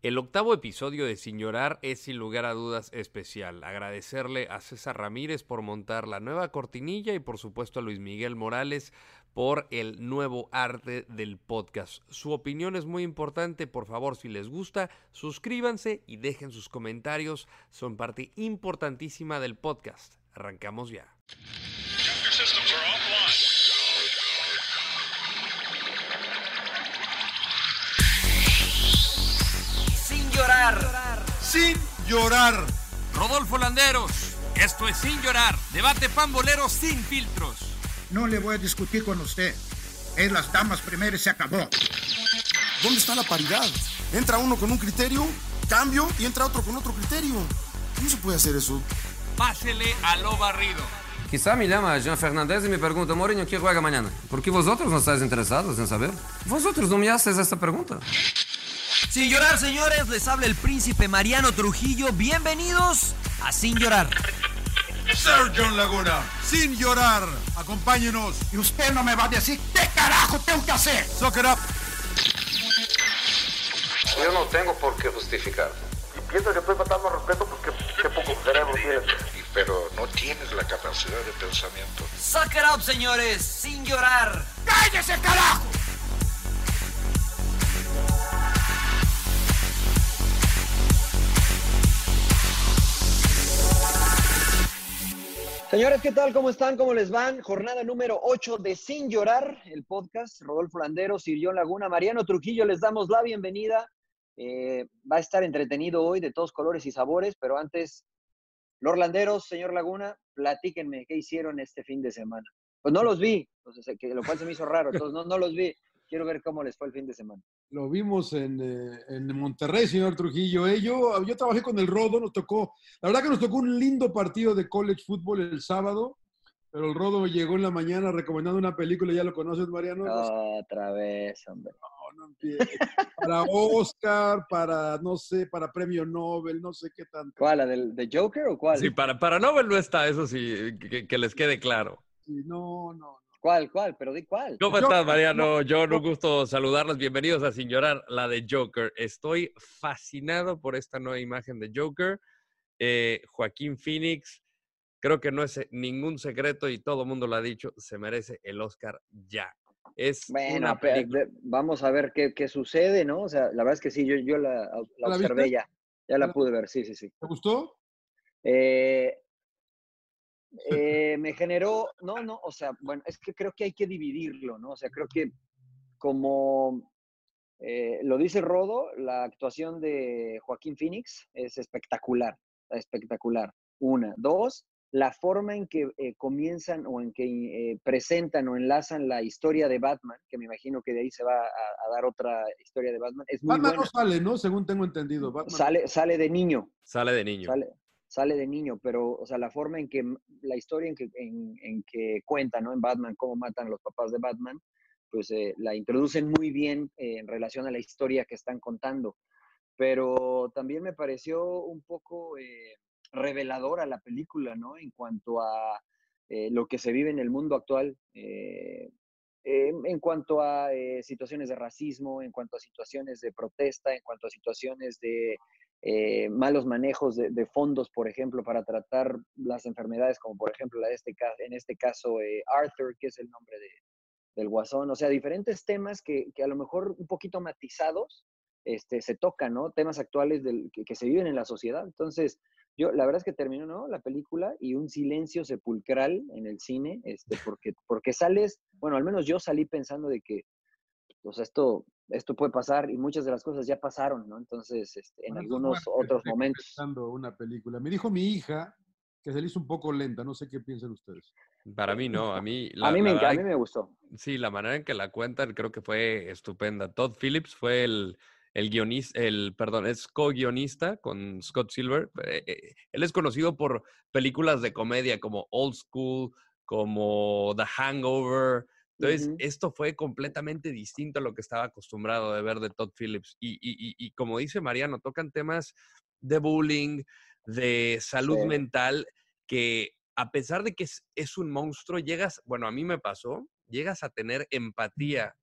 El octavo episodio de Sin Llorar es sin lugar a dudas especial. Agradecerle a César Ramírez por montar la nueva cortinilla y por supuesto a Luis Miguel Morales por el nuevo arte del podcast. Su opinión es muy importante, por favor si les gusta, suscríbanse y dejen sus comentarios, son parte importantísima del podcast. Arrancamos ya. Llorar. Sin llorar. Rodolfo Landeros, esto es Sin Llorar, debate pambolero sin filtros. No le voy a discutir con usted. Es las damas primero y se acabó. ¿Dónde está la paridad? Entra uno con un criterio, cambio y entra otro con otro criterio. ¿Cómo se puede hacer eso? Pásele a lo barrido. Quizá me llama Jean Fernández y me pregunta, Mourinho, ¿quién juega mañana? ¿Por qué vosotros no estáis interesados en saber? Vosotros no me haces esta pregunta. Sin llorar, señores, les habla el príncipe Mariano Trujillo. Bienvenidos a Sin llorar. Sir John Laguna, sin llorar. Acompáñenos. Y usted no me va a decir qué carajo tengo que hacer. Suck it up. Yo no tengo por qué justificar. y piensas que estoy faltando al respeto porque qué poco cerebro tienes. pero no tienes la capacidad de pensamiento. Suck it up, señores. Sin llorar. ¡Cállese, carajo! Señores, ¿qué tal? ¿Cómo están? ¿Cómo les van? Jornada número 8 de Sin Llorar, el podcast. Rodolfo Landeros, Sirión Laguna, Mariano Trujillo, les damos la bienvenida. Eh, va a estar entretenido hoy de todos colores y sabores, pero antes, Lord Landeros, señor Laguna, platíquenme qué hicieron este fin de semana. Pues no los vi, lo cual se me hizo raro, entonces no, no los vi. Quiero ver cómo les fue el fin de semana. Lo vimos en, eh, en Monterrey, señor Trujillo. Eh, yo, yo trabajé con el Rodo, nos tocó, la verdad que nos tocó un lindo partido de college football el sábado, pero el Rodo llegó en la mañana recomendando una película, ¿ya lo conoces, Mariano? Otra vez, hombre. No, no. Para Oscar, para, no sé, para Premio Nobel, no sé qué tanto. ¿Cuál? ¿La del de Joker o cuál? Sí, para, para Nobel no está, eso sí, que, que les quede claro. Sí, no, no, no. ¿Cuál? ¿Cuál? Pero di cuál. ¿Cómo Yo- estás, Mariano? John, un gusto saludarlos. Bienvenidos a Sin Llorar, la de Joker. Estoy fascinado por esta nueva imagen de Joker. Eh, Joaquín Phoenix, creo que no es eh, ningún secreto y todo el mundo lo ha dicho, se merece el Oscar ya. Es Bueno, una pe- película. de- vamos a ver qué, qué sucede, ¿no? O sea, la verdad es que sí, yo, yo la, la ¿La observé viste? ya. Ya la ¿La- pude ver, sí, sí, sí. ¿Te gustó? Eh, eh, me generó, no, no, o sea, bueno, es que creo que hay que dividirlo, ¿no? O sea, creo que como eh, lo dice Rodo, la actuación de Joaquín Phoenix es espectacular, espectacular. Una. Dos, la forma en que eh, comienzan o en que eh, presentan o enlazan la historia de Batman, que me imagino que de ahí se va a, a dar otra historia de Batman, es muy Batman buena. no sale, ¿no? Según tengo entendido. Batman Sale, sale de niño, Sale de niño. sale, sale de niño, pero, o sea, la forma en que, la historia en que, en, cuenta, ¿no? En Batman, cómo matan a los papás de Batman, pues eh, la introducen muy bien eh, en relación a la historia que están contando. Pero también me pareció un poco eh, reveladora la película, ¿no? En cuanto a lo que se vive en el mundo actual. en cuanto a situaciones de racismo, en cuanto a situaciones de protesta, en cuanto a situaciones de eh, malos manejos de, fondos, por ejemplo, para tratar las enfermedades, como por ejemplo la de este, en este caso eh, Arthur, que es el nombre de, del guasón. O sea, diferentes temas que, a lo mejor un poquito matizados este, se tocan, ¿no? Temas actuales que se viven en la sociedad. Entonces, yo, la verdad es que terminó, ¿no? La película y un silencio sepulcral en el cine, este, porque, porque sales, bueno, al menos yo salí pensando de que, pues esto, esto puede pasar y muchas de las cosas ya pasaron, ¿no? Entonces, este, en Bueno, algunos bueno, otros momentos. una película. Me dijo mi hija que se le hizo un poco lenta. No sé qué piensan ustedes. Para mí no, a mí... a, mí me, la a mí me gustó. Sí, la manera en que la cuentan creo que fue estupenda. Todd Phillips fue el, el guionista, el, perdón, es co-guionista con Scott Silver. Eh, eh, él es conocido por películas de comedia como Old School, como The Hangover. Entonces, esto fue completamente distinto a lo que estaba acostumbrado de ver de Todd Phillips. Y, y- y- y como dice Mariano, tocan temas de bullying, de salud Sí. mental, que a pesar de que es, es un monstruo, llegas, bueno, a mí me pasó, llegas a tener empatía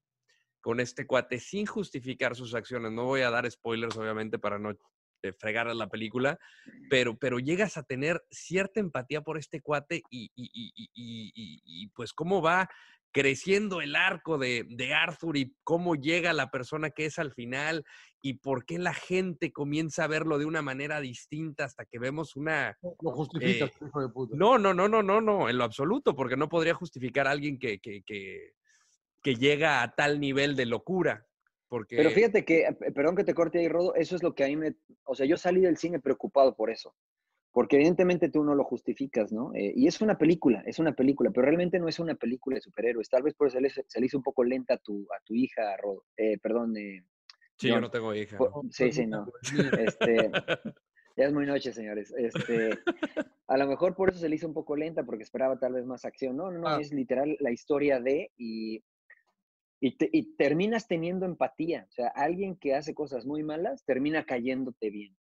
con este cuate sin justificar sus acciones. No voy a dar spoilers, obviamente, para no eh, fregar la película, pero, pero llegas a tener cierta empatía por este cuate y, y, y, y pues cómo va creciendo el arco de, de, Arthur y cómo llega la persona que es al final y por qué la gente comienza a verlo de una manera distinta hasta que vemos una... Lo justificas, eh, hijo de puta. No, no, no, no, no, no, en lo absoluto, porque no podría justificar a alguien que, que, que, que llega a tal nivel de locura. Porque... Pero fíjate que, eh, perdón que te corte ahí, Rodo, eso es lo que a mí me... O sea, yo salí del cine preocupado por eso porque evidentemente tú no lo justificas, ¿no? Eh, y es una película, es una película, pero realmente no es una película de superhéroes. Tal vez por eso se le, se le hizo un poco lenta a tu, a tu hija, Rodo. Eh, perdón. Eh, sí, yo no tengo hija. Por, sí, sí, no. Este, ya es muy noche, señores. Este, a lo mejor por eso se le hizo un poco lenta, porque esperaba tal vez más acción. No, no, no, ah. es literal la historia de y, y, te, y terminas teniendo empatía. O sea, alguien que hace cosas muy malas termina cayéndote bien.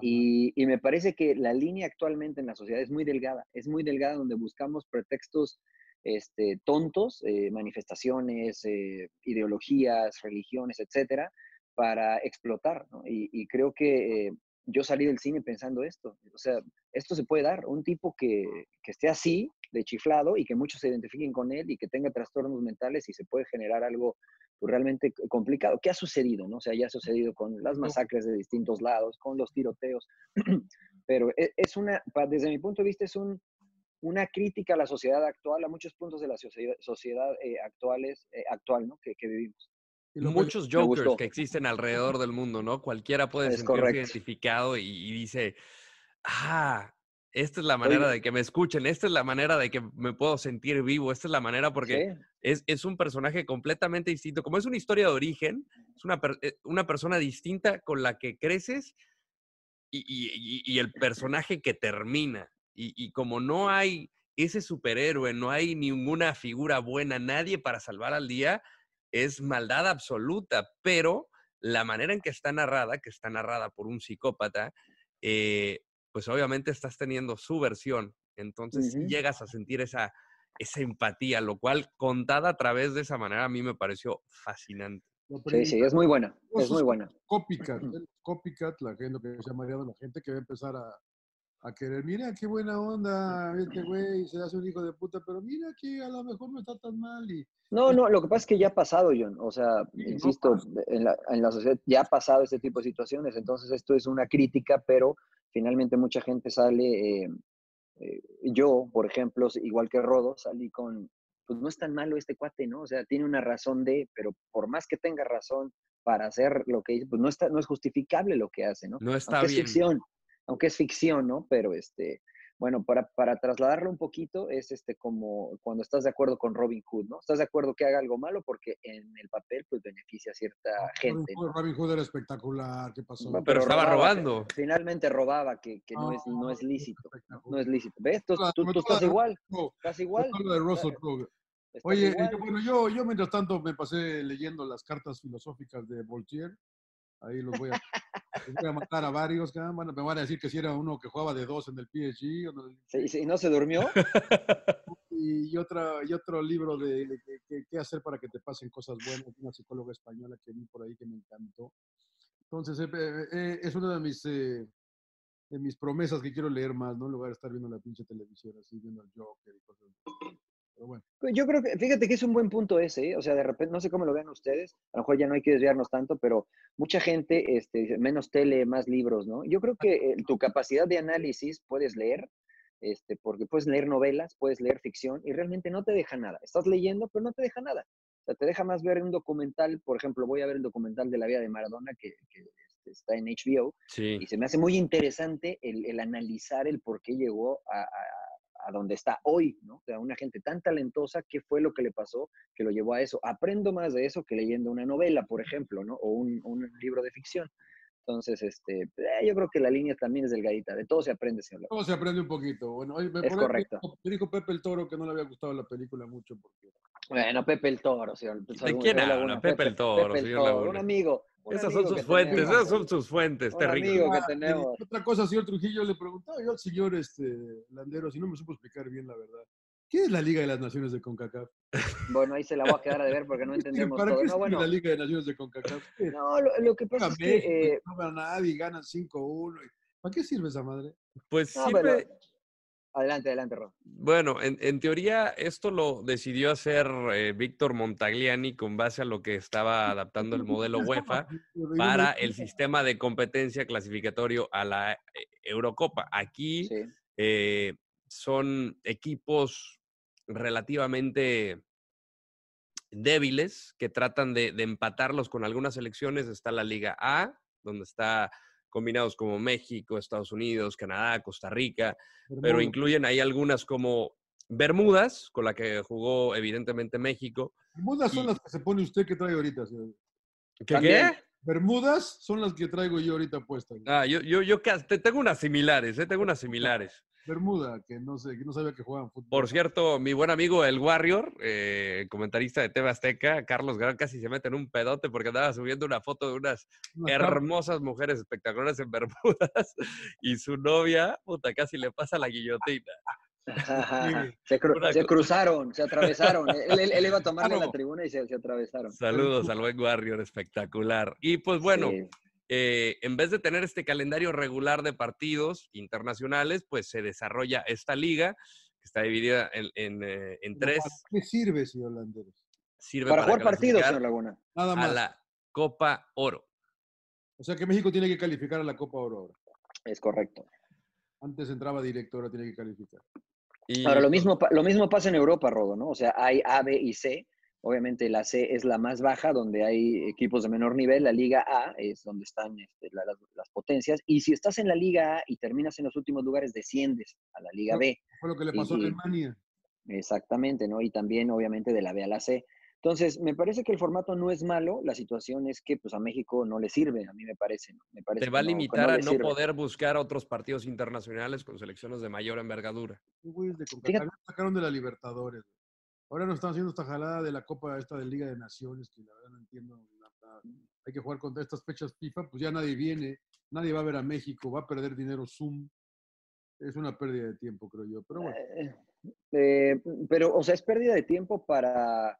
Y, y, me parece que la línea actualmente en la sociedad es muy delgada, es muy delgada donde buscamos pretextos este, tontos, eh, manifestaciones, eh, ideologías, religiones, etcétera, para explotar. y, creo que eh, yo salí del cine pensando esto. O sea, esto se puede dar. Un tipo que, que esté así, de chiflado, y que muchos se identifiquen con él y que tenga trastornos mentales y se puede generar algo pues, realmente complicado. ¿Qué ha sucedido? No? O sea, ya ha sucedido con las masacres de distintos lados, con los tiroteos, pero e, es una, desde mi punto de vista, es un, una crítica a la sociedad actual, a muchos puntos de la sociedad, sociedad eh, actuales, eh, actual ¿no? que, que vivimos. Muchos jokers que existen alrededor del mundo, ¿no? Cualquiera puede Es sentirse correcto. identificado y, y dice, ah, esta es la manera Oye. de que me escuchen, esta es la manera de que me puedo sentir vivo, esta es la manera porque Sí. es, es un personaje completamente distinto. Como es una historia de origen, es una, eh, una persona distinta con la que creces y, y- y- el personaje que termina. Y, y como no hay ese superhéroe, no hay ninguna figura buena, nadie para salvar al día, es maldad absoluta, pero la manera en que está narrada, que está narrada por un psicópata, eh, pues obviamente estás teniendo su versión. Entonces llegas a sentir esa, esa empatía, lo cual contada a través de esa manera a mí me pareció fascinante. Sí, sí, es muy buena, es muy buena. Copycat, el copycat, la gente, lo que se llama la gente que va a empezar a, a querer, mira qué buena onda, este güey se hace un hijo de puta, pero mira que a lo mejor no está tan mal y No, no, lo que pasa es que ya ha pasado, John. O sea, Sí, no insisto, en la, en la sociedad ya ha pasado este tipo de situaciones. Entonces, esto es una crítica, pero finalmente mucha gente sale. eh, eh, yo, por ejemplo, igual que Rodo, salí con. Pues no es tan malo este cuate, ¿no? O sea, tiene una razón de, pero por más que tenga razón para hacer lo que dice, pues no, está, no es justificable lo que hace, ¿no? No está aunque es bien. ficción, aunque es ficción, ¿no? Pero este, bueno, para, para trasladarlo un poquito, es este como cuando estás de acuerdo con Robin Hood, ¿no? Estás de acuerdo que haga algo malo porque en el papel pues beneficia a cierta gente. Robin Hood, Robin Hood era espectacular, ¿qué pasó? Bueno, Pero estaba robaba, robando. Finalmente robaba, que, que no, es, no es lícito. No es lícito. ¿Ves? Tú, tú- tú estás igual. Estás igual. De Russell Oye, igual. yo- bueno, yo, yo mientras tanto me pasé leyendo las cartas filosóficas de Voltaire. Ahí los voy a, voy a matar a varios. a- me van a decir que si era uno que jugaba de dos en el PSG. o el- sí, ¿No se durmió? y, y otra, y otro libro de, qué hacer para que te pasen cosas buenas, una psicóloga española que vi por ahí que me encantó. Entonces, eh, eh, eh, es una de mis, eh, de mis promesas que quiero leer más, ¿no? En lugar de estar viendo la pinche televisión, así, viendo el Joker y cosas así. Pero bueno. Yo creo que, fíjate que es un buen punto ese, ¿eh? o sea, de repente, no sé cómo lo vean ustedes, a lo mejor ya no hay que desviarnos tanto, pero mucha gente este, dice, menos tele, más libros, ¿no? Yo creo que eh, tu capacidad de análisis puedes leer, este, porque puedes leer novelas, puedes leer ficción y realmente no te deja nada. Estás leyendo, pero no te deja nada. O sea, te deja más ver un documental, por ejemplo, voy a ver el documental de la vida de Maradona que, que, este, está en HBO Sí. y se me hace muy interesante el, el analizar el por qué llegó a, a, a donde está hoy, ¿no? O sea, una gente tan talentosa, ¿qué fue lo que le pasó que lo llevó a eso? Aprendo más de eso que leyendo una novela, por ejemplo, ¿no? O un, un libro de ficción. Entonces, este, eh, yo creo que la línea también es delgadita. De todo se aprende, señor. Todo se aprende un poquito. Bueno, oye, me, Es correcto. Me dijo, me dijo Pepe el Toro que no le había gustado la película mucho porque Bueno, Pepe el Toro, señor. ¿De quién habla? Laguna. Pepe el Toro, Pepe el señor Toro, un amigo. Esas son sus fuentes, tenemos. esas son sus fuentes, terrible. Otra cosa, señor Trujillo, le preguntaba yo al señor este, Landero, si no me supo explicar bien la verdad. ¿Qué es la Liga de las Naciones de CONCACAF? Bueno, ahí se la voy a quedar a ver porque no entendemos ¿Para todo. qué No, bueno, la Liga de Naciones de CONCACAF? No, lo, lo que pasa es que... Eh, no gana nadie, ganan 5-1. ¿Para qué sirve esa madre? Pues no, sirve, pero- Adelante, adelante, Ron. Bueno, en, en teoría esto lo decidió hacer eh, Víctor Montagliani con base a lo que estaba adaptando el modelo UEFA para el sistema de competencia clasificatorio a la eh, Eurocopa. Aquí Sí. eh, son equipos relativamente débiles que tratan de, de empatarlos con algunas selecciones. Está la Liga A, donde está combinados como México, Estados Unidos, Canadá, Costa Rica, pero incluyen ahí algunas como Bermudas, con la que jugó evidentemente México. Bermudas son las que se pone usted que trae ahorita, señor. ¿Qué? Qué? Bermudas son las que traigo yo ahorita puestas. Ah, yo, yo, yo tengo unas similares, ¿eh? tengo unas similares. Bermuda, que no sé, que no sabía que jugaban fútbol. Por cierto, mi buen amigo el Warrior, eh, comentarista de TV Azteca, Carlos Gran, casi se mete en un pedote porque andaba subiendo una foto de unas hermosas mujeres espectaculares en Bermudas y su novia, puta, casi le pasa la guillotina. se, cru- Una se co- cruzaron, se atravesaron. él, él- él iba a tomarle Claro. la tribuna y se, se atravesaron. Saludos al buen Warrior, espectacular. Y pues bueno, Sí. Eh, en vez de tener este calendario regular de partidos internacionales, pues se desarrolla esta liga, que está dividida en, en, eh, en ¿Para tres. qué sirve, señor Landeros? Sirve Para jugar partidos, señor Laguna. Nada a más. la Copa Oro. O sea que México tiene que calificar a la Copa Oro ahora. Es correcto. Antes entraba directo, ahora tiene que calificar. Y, Ahora, lo mismo, lo mismo pasa en Europa, Rodo, ¿no? O sea, hay A, B y C. Obviamente la C es la más baja, donde hay equipos de menor nivel. La Liga A es donde están este, la- las, las potencias. Y si estás en la Liga A y terminas en los últimos lugares, desciendes a la Liga. B. Fue lo que le pasó a Alemania. Exactamente, ¿no? Y también, obviamente, de la B a la C. Entonces, me parece que el formato no es malo. La situación es que, pues, a México no le sirve, a mí me parece. ¿no? Me parece te va a no- limitar a no sirve. poder buscar otros partidos internacionales con selecciones de mayor envergadura. Güeyes de Fíjate- sacaron de la Libertadores. Ahora nos están haciendo esta jalada de la Copa esta de Liga de Naciones, que la verdad no entiendo. la- la- hay que jugar contra estas fechas FIFA, pues ya nadie viene, nadie va a ver a México, va a perder dinero Zoom. Es una pérdida de tiempo, creo yo. Pero bueno, Eh, eh, pero, o sea, es pérdida de tiempo para.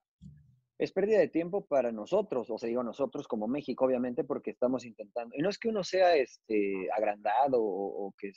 Es pérdida de tiempo para nosotros, o sea, digo nosotros como México, obviamente, porque estamos intentando. Y no es que uno sea este, agrandado o, o que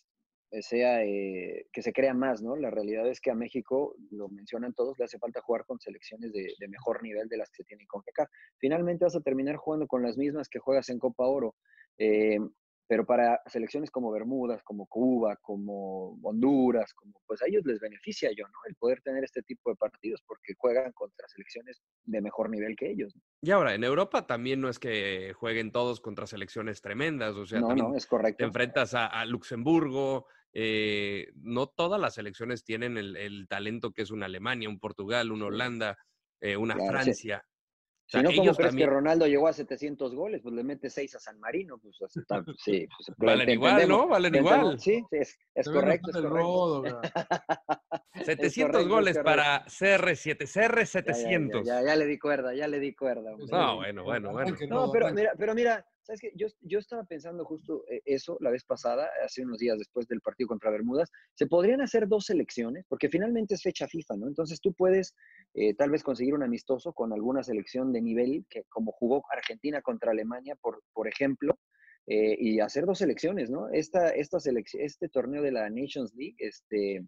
sea eh, que se crea más, ¿no? La realidad es que a México, lo mencionan todos, le hace falta jugar con selecciones de, de mejor nivel de las que se tienen con CONCACAF. Finalmente vas a terminar jugando con las mismas que juegas en Copa Oro. Eh, pero para selecciones como Bermudas, como Cuba, como Honduras, como pues a ellos les beneficia yo, ¿no? El poder tener este tipo de partidos porque juegan contra selecciones de mejor nivel que ellos. ¿no? Y ahora, en Europa también no es que jueguen todos contra selecciones tremendas, o sea, no, también no, es te enfrentas a, a Luxemburgo, eh, no todas las selecciones tienen el, el talento que es una Alemania, un Portugal, una Holanda, eh, una Claro, sí. Francia. O Si sea, no, ¿cómo ellos crees también que Ronaldo llegó a 700 goles? Pues le mete 6 a San Marino. Pues, sí, pues, valen igual, ¿no? Valen igual. Sí, sí, es, es correcto, es correcto. rodo, ¿verdad? 700 correcto, es goles correcto. para CR7, Ya, ya, ya, CR700. Ya, ya, le di cuerda, ya le di cuerda. hombre. No, bueno, bueno, bueno. No, pero mira, pero mira, ¿sabes qué? Yo, yo estaba pensando justo eh, eso la vez pasada, hace unos días después del partido contra Bermudas. Se podrían hacer dos selecciones, porque finalmente es fecha FIFA, ¿no? Entonces tú puedes eh, tal vez conseguir un amistoso con alguna selección de nivel, que como jugó Argentina contra Alemania, por, por ejemplo, eh, y hacer dos selecciones, ¿no? Esta, esta selección, este torneo de la Nations League, este,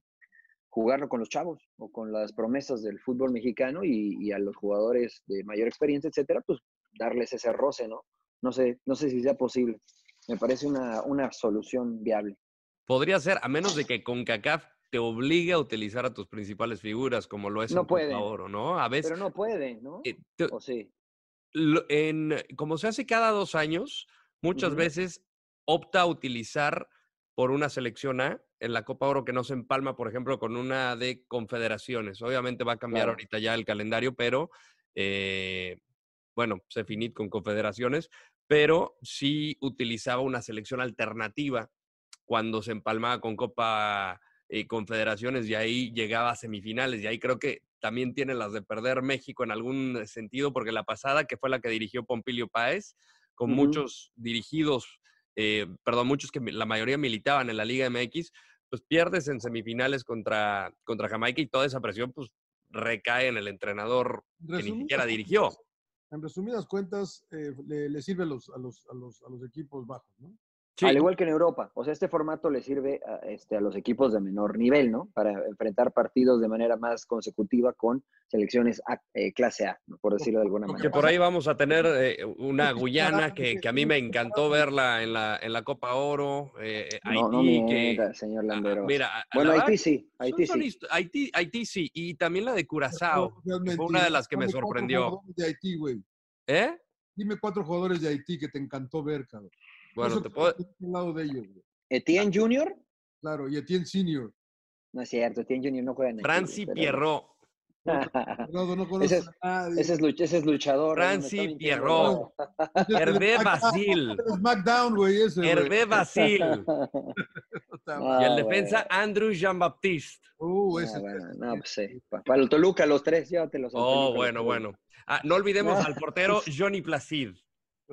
jugarlo con los chavos o con las promesas del fútbol mexicano y, y a los jugadores de mayor experiencia, etcétera, pues darles ese roce, ¿no? No sé, no sé si sea posible. Me parece una, una solución viable. Podría ser, a menos de que CONCACAF te obligue a utilizar a tus principales figuras, como lo es No pueden. Oro, ¿no? A veces, Pero no puede, ¿no? eh, te- ¿O sí? en, como se hace cada dos años, muchas veces opta a utilizar por una selección A en la Copa Oro que no se empalma, por ejemplo, con una de confederaciones. Obviamente va a cambiar Claro. ahorita ya el calendario, pero eh, bueno, se finit con confederaciones, pero sí utilizaba una selección alternativa cuando se empalmaba con Copa eh, Confederaciones y ahí llegaba a semifinales. Y ahí creo que también tiene las de perder México en algún sentido, porque la pasada, que fue la que dirigió Pompilio Páez, con muchos dirigidos, eh, perdón, muchos que la mayoría militaban en la Liga MX, pues pierdes en semifinales contra, contra Jamaica y toda esa presión pues recae en el entrenador que ni siquiera cuentas, dirigió. En resumidas cuentas, eh, le, sirve a los, a, los, a, los, a los equipos bajos, ¿no? Sí, Al igual que en Europa. O sea, este formato le sirve a, este, a los equipos de menor nivel, ¿no? Para enfrentar partidos de manera más consecutiva con selecciones A- eh, clase A, ¿no? por decirlo de alguna manera. que por ahí vamos a tener eh, una Guyana que, que a mí me encantó verla en la, en la Copa Oro, eh, eh, No, no Haití, que... señor ah, Landeros. Mira, bueno, Haití sí, Haití son sí. Haití, Haití sí, y también la de Curazao, fue una de las que me sorprendió. jugadores de Haití, güey. ¿Eh? Dime cuatro jugadores de Haití que te encantó ver, cabrón. Bueno, Eso te puedo... estás al lado de ellos, güey. Etienne Junior, Claro, y Etienne Senior. no es cierto, Etienne Junior no juega en Haití, Franci pero- Pierrot. No conoces Ese es- a nadie. Ese es, luch- ese es luchador. Franci. Pierrot. El Hervé Basil. el SmackDown, güey, ese, güey. Hervé Basil. Ah. Y el bueno. defensa Andrew Jean-Baptiste. Uh, Ah, ese. bueno, no, pues sí. Pa- Para el Toluca, los tres, llévatelos. Oh, Toluca, bueno, bueno. Ah, no olvidemos al portero Johnny Placid.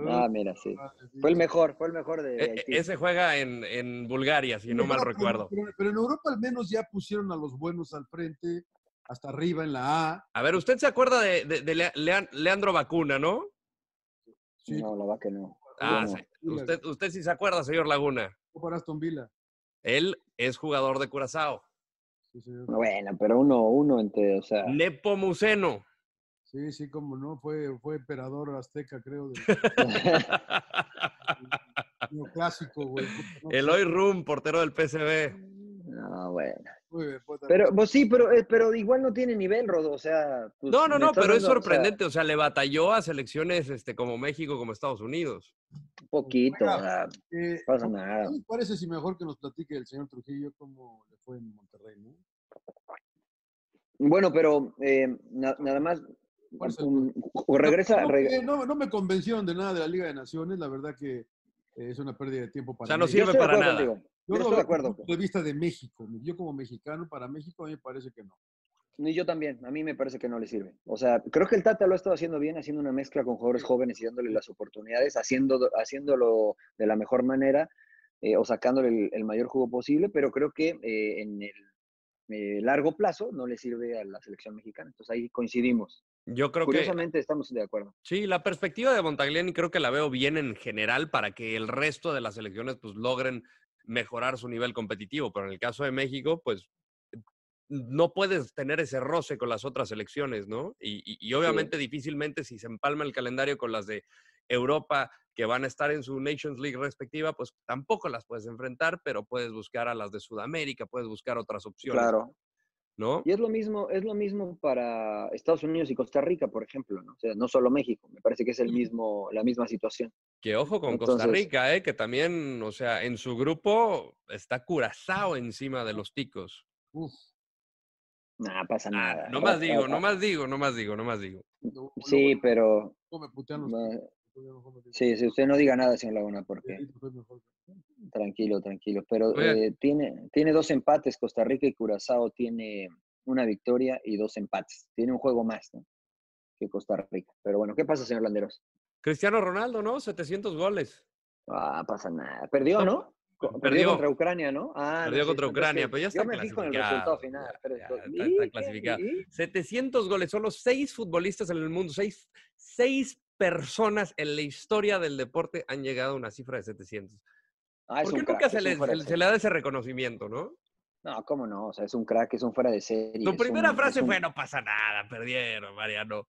Ah, mira, sí. Fue el mejor, fue el mejor de, de E- Haití. ese juega en, en Bulgaria, si no mal Pero- recuerdo. Pero, pero en Europa al menos ya pusieron a los buenos al frente, hasta arriba en la A. A ver, usted se acuerda de, de- de Lea- Lean- Leandro Vacuna, ¿no? Sí, No, la va que no. Ah, no. sí. Usted, usted sí se acuerda, señor Laguna. para Aston Villa. Él es jugador de Curazao. Sí, señor. Bueno, pero uno, uno entre, o sea, Nepomuceno. Sí, sí, como no, fue, fue emperador azteca, creo, del clásico, güey. No, Eloy Rum, portero del PSV. no, bueno. muy bien, Pero, pues sí, pero, eh, pero igual no tiene nivel, Rodo, o sea. pues, No, no, no, pero es dando, o sea, sorprendente. O sea, le batalló a selecciones este, como México, como Estados Unidos. un poquito, o Oiga, sea, eh, no pasa ¿qué nada. parece si mejor que nos platique el señor Trujillo cómo le fue en Monterrey, no? Bueno, pero eh, na- nada más, ¿Cuál es el um, o regresa, No, reg- no, me convencieron de nada de la Liga de Naciones, la verdad que eh, es una pérdida de tiempo para O sea, no sirve para nada. contigo. Yo Yo lo estoy de desde acuerdo. el punto de vista de México. Yo como mexicano, para México a mí me parece que no. Y yo también, a mí me parece que no le sirve. O sea, creo que el Tata lo ha estado haciendo bien, haciendo una mezcla con jugadores jóvenes y dándole las oportunidades, haciendo, haciéndolo de la mejor manera eh, o sacándole el, el mayor jugo posible, pero creo que eh, en el eh, largo plazo no le sirve a la selección mexicana. Entonces ahí coincidimos. Yo creo que Curiosamente estamos de acuerdo. sí, la perspectiva de Montagliani creo que la veo bien en general para que el resto de las selecciones pues logren mejorar su nivel competitivo, pero en el caso de México pues no puedes tener ese roce con las otras selecciones, ¿no? Y, y- y obviamente difícilmente si se empalma el calendario con las de Europa que van a estar en su Nations League respectiva, pues tampoco las puedes enfrentar, pero puedes buscar a las de Sudamérica, puedes buscar otras opciones, Claro. ¿No? Y es lo mismo, es lo mismo para Estados Unidos y Costa Rica, por ejemplo, ¿no? O sea, no solo México, me parece que es el mismo, la misma situación. Que ojo con Costa Rica, ¿eh? que también, o sea, en su grupo está Curazao encima de los ticos. Uf, Nada, pasa Ah, nada. no más digo, no más digo, no más digo, no más digo. no, Sí, pero no me putean los sí, sí, usted no diga nada, señor Laguna, porque tranquilo, tranquilo. Pero eh, tiene, tiene dos empates, Costa Rica y Curazao tiene una victoria y dos empates. Tiene un juego más, ¿no? Que Costa Rica. Pero bueno, ¿qué pasa, señor Landeros? Cristiano Ronaldo, ¿no? 700 goles. Ah, pasa nada. Perdió, ¿no? Perdió, perdió. contra Ucrania, ¿no? Ah, Perdió sí, contra entonces, Ucrania, pero ya está Yo me fijo en el clasificado, resultado final. ya, pero- ya, pero- está- ¿y está qué? clasificado. ¿Y? 700 goles, solo seis futbolistas en el mundo, seis, seis personas en la historia del deporte han llegado a una cifra de 700. Ah, ¿Por qué un nunca crack, se le, se- se le da ese reconocimiento, no? No, cómo no, o sea, es un crack, es un fuera de serie. Tu primera un- frase un- fue, no pasa nada, perdieron, Mariano.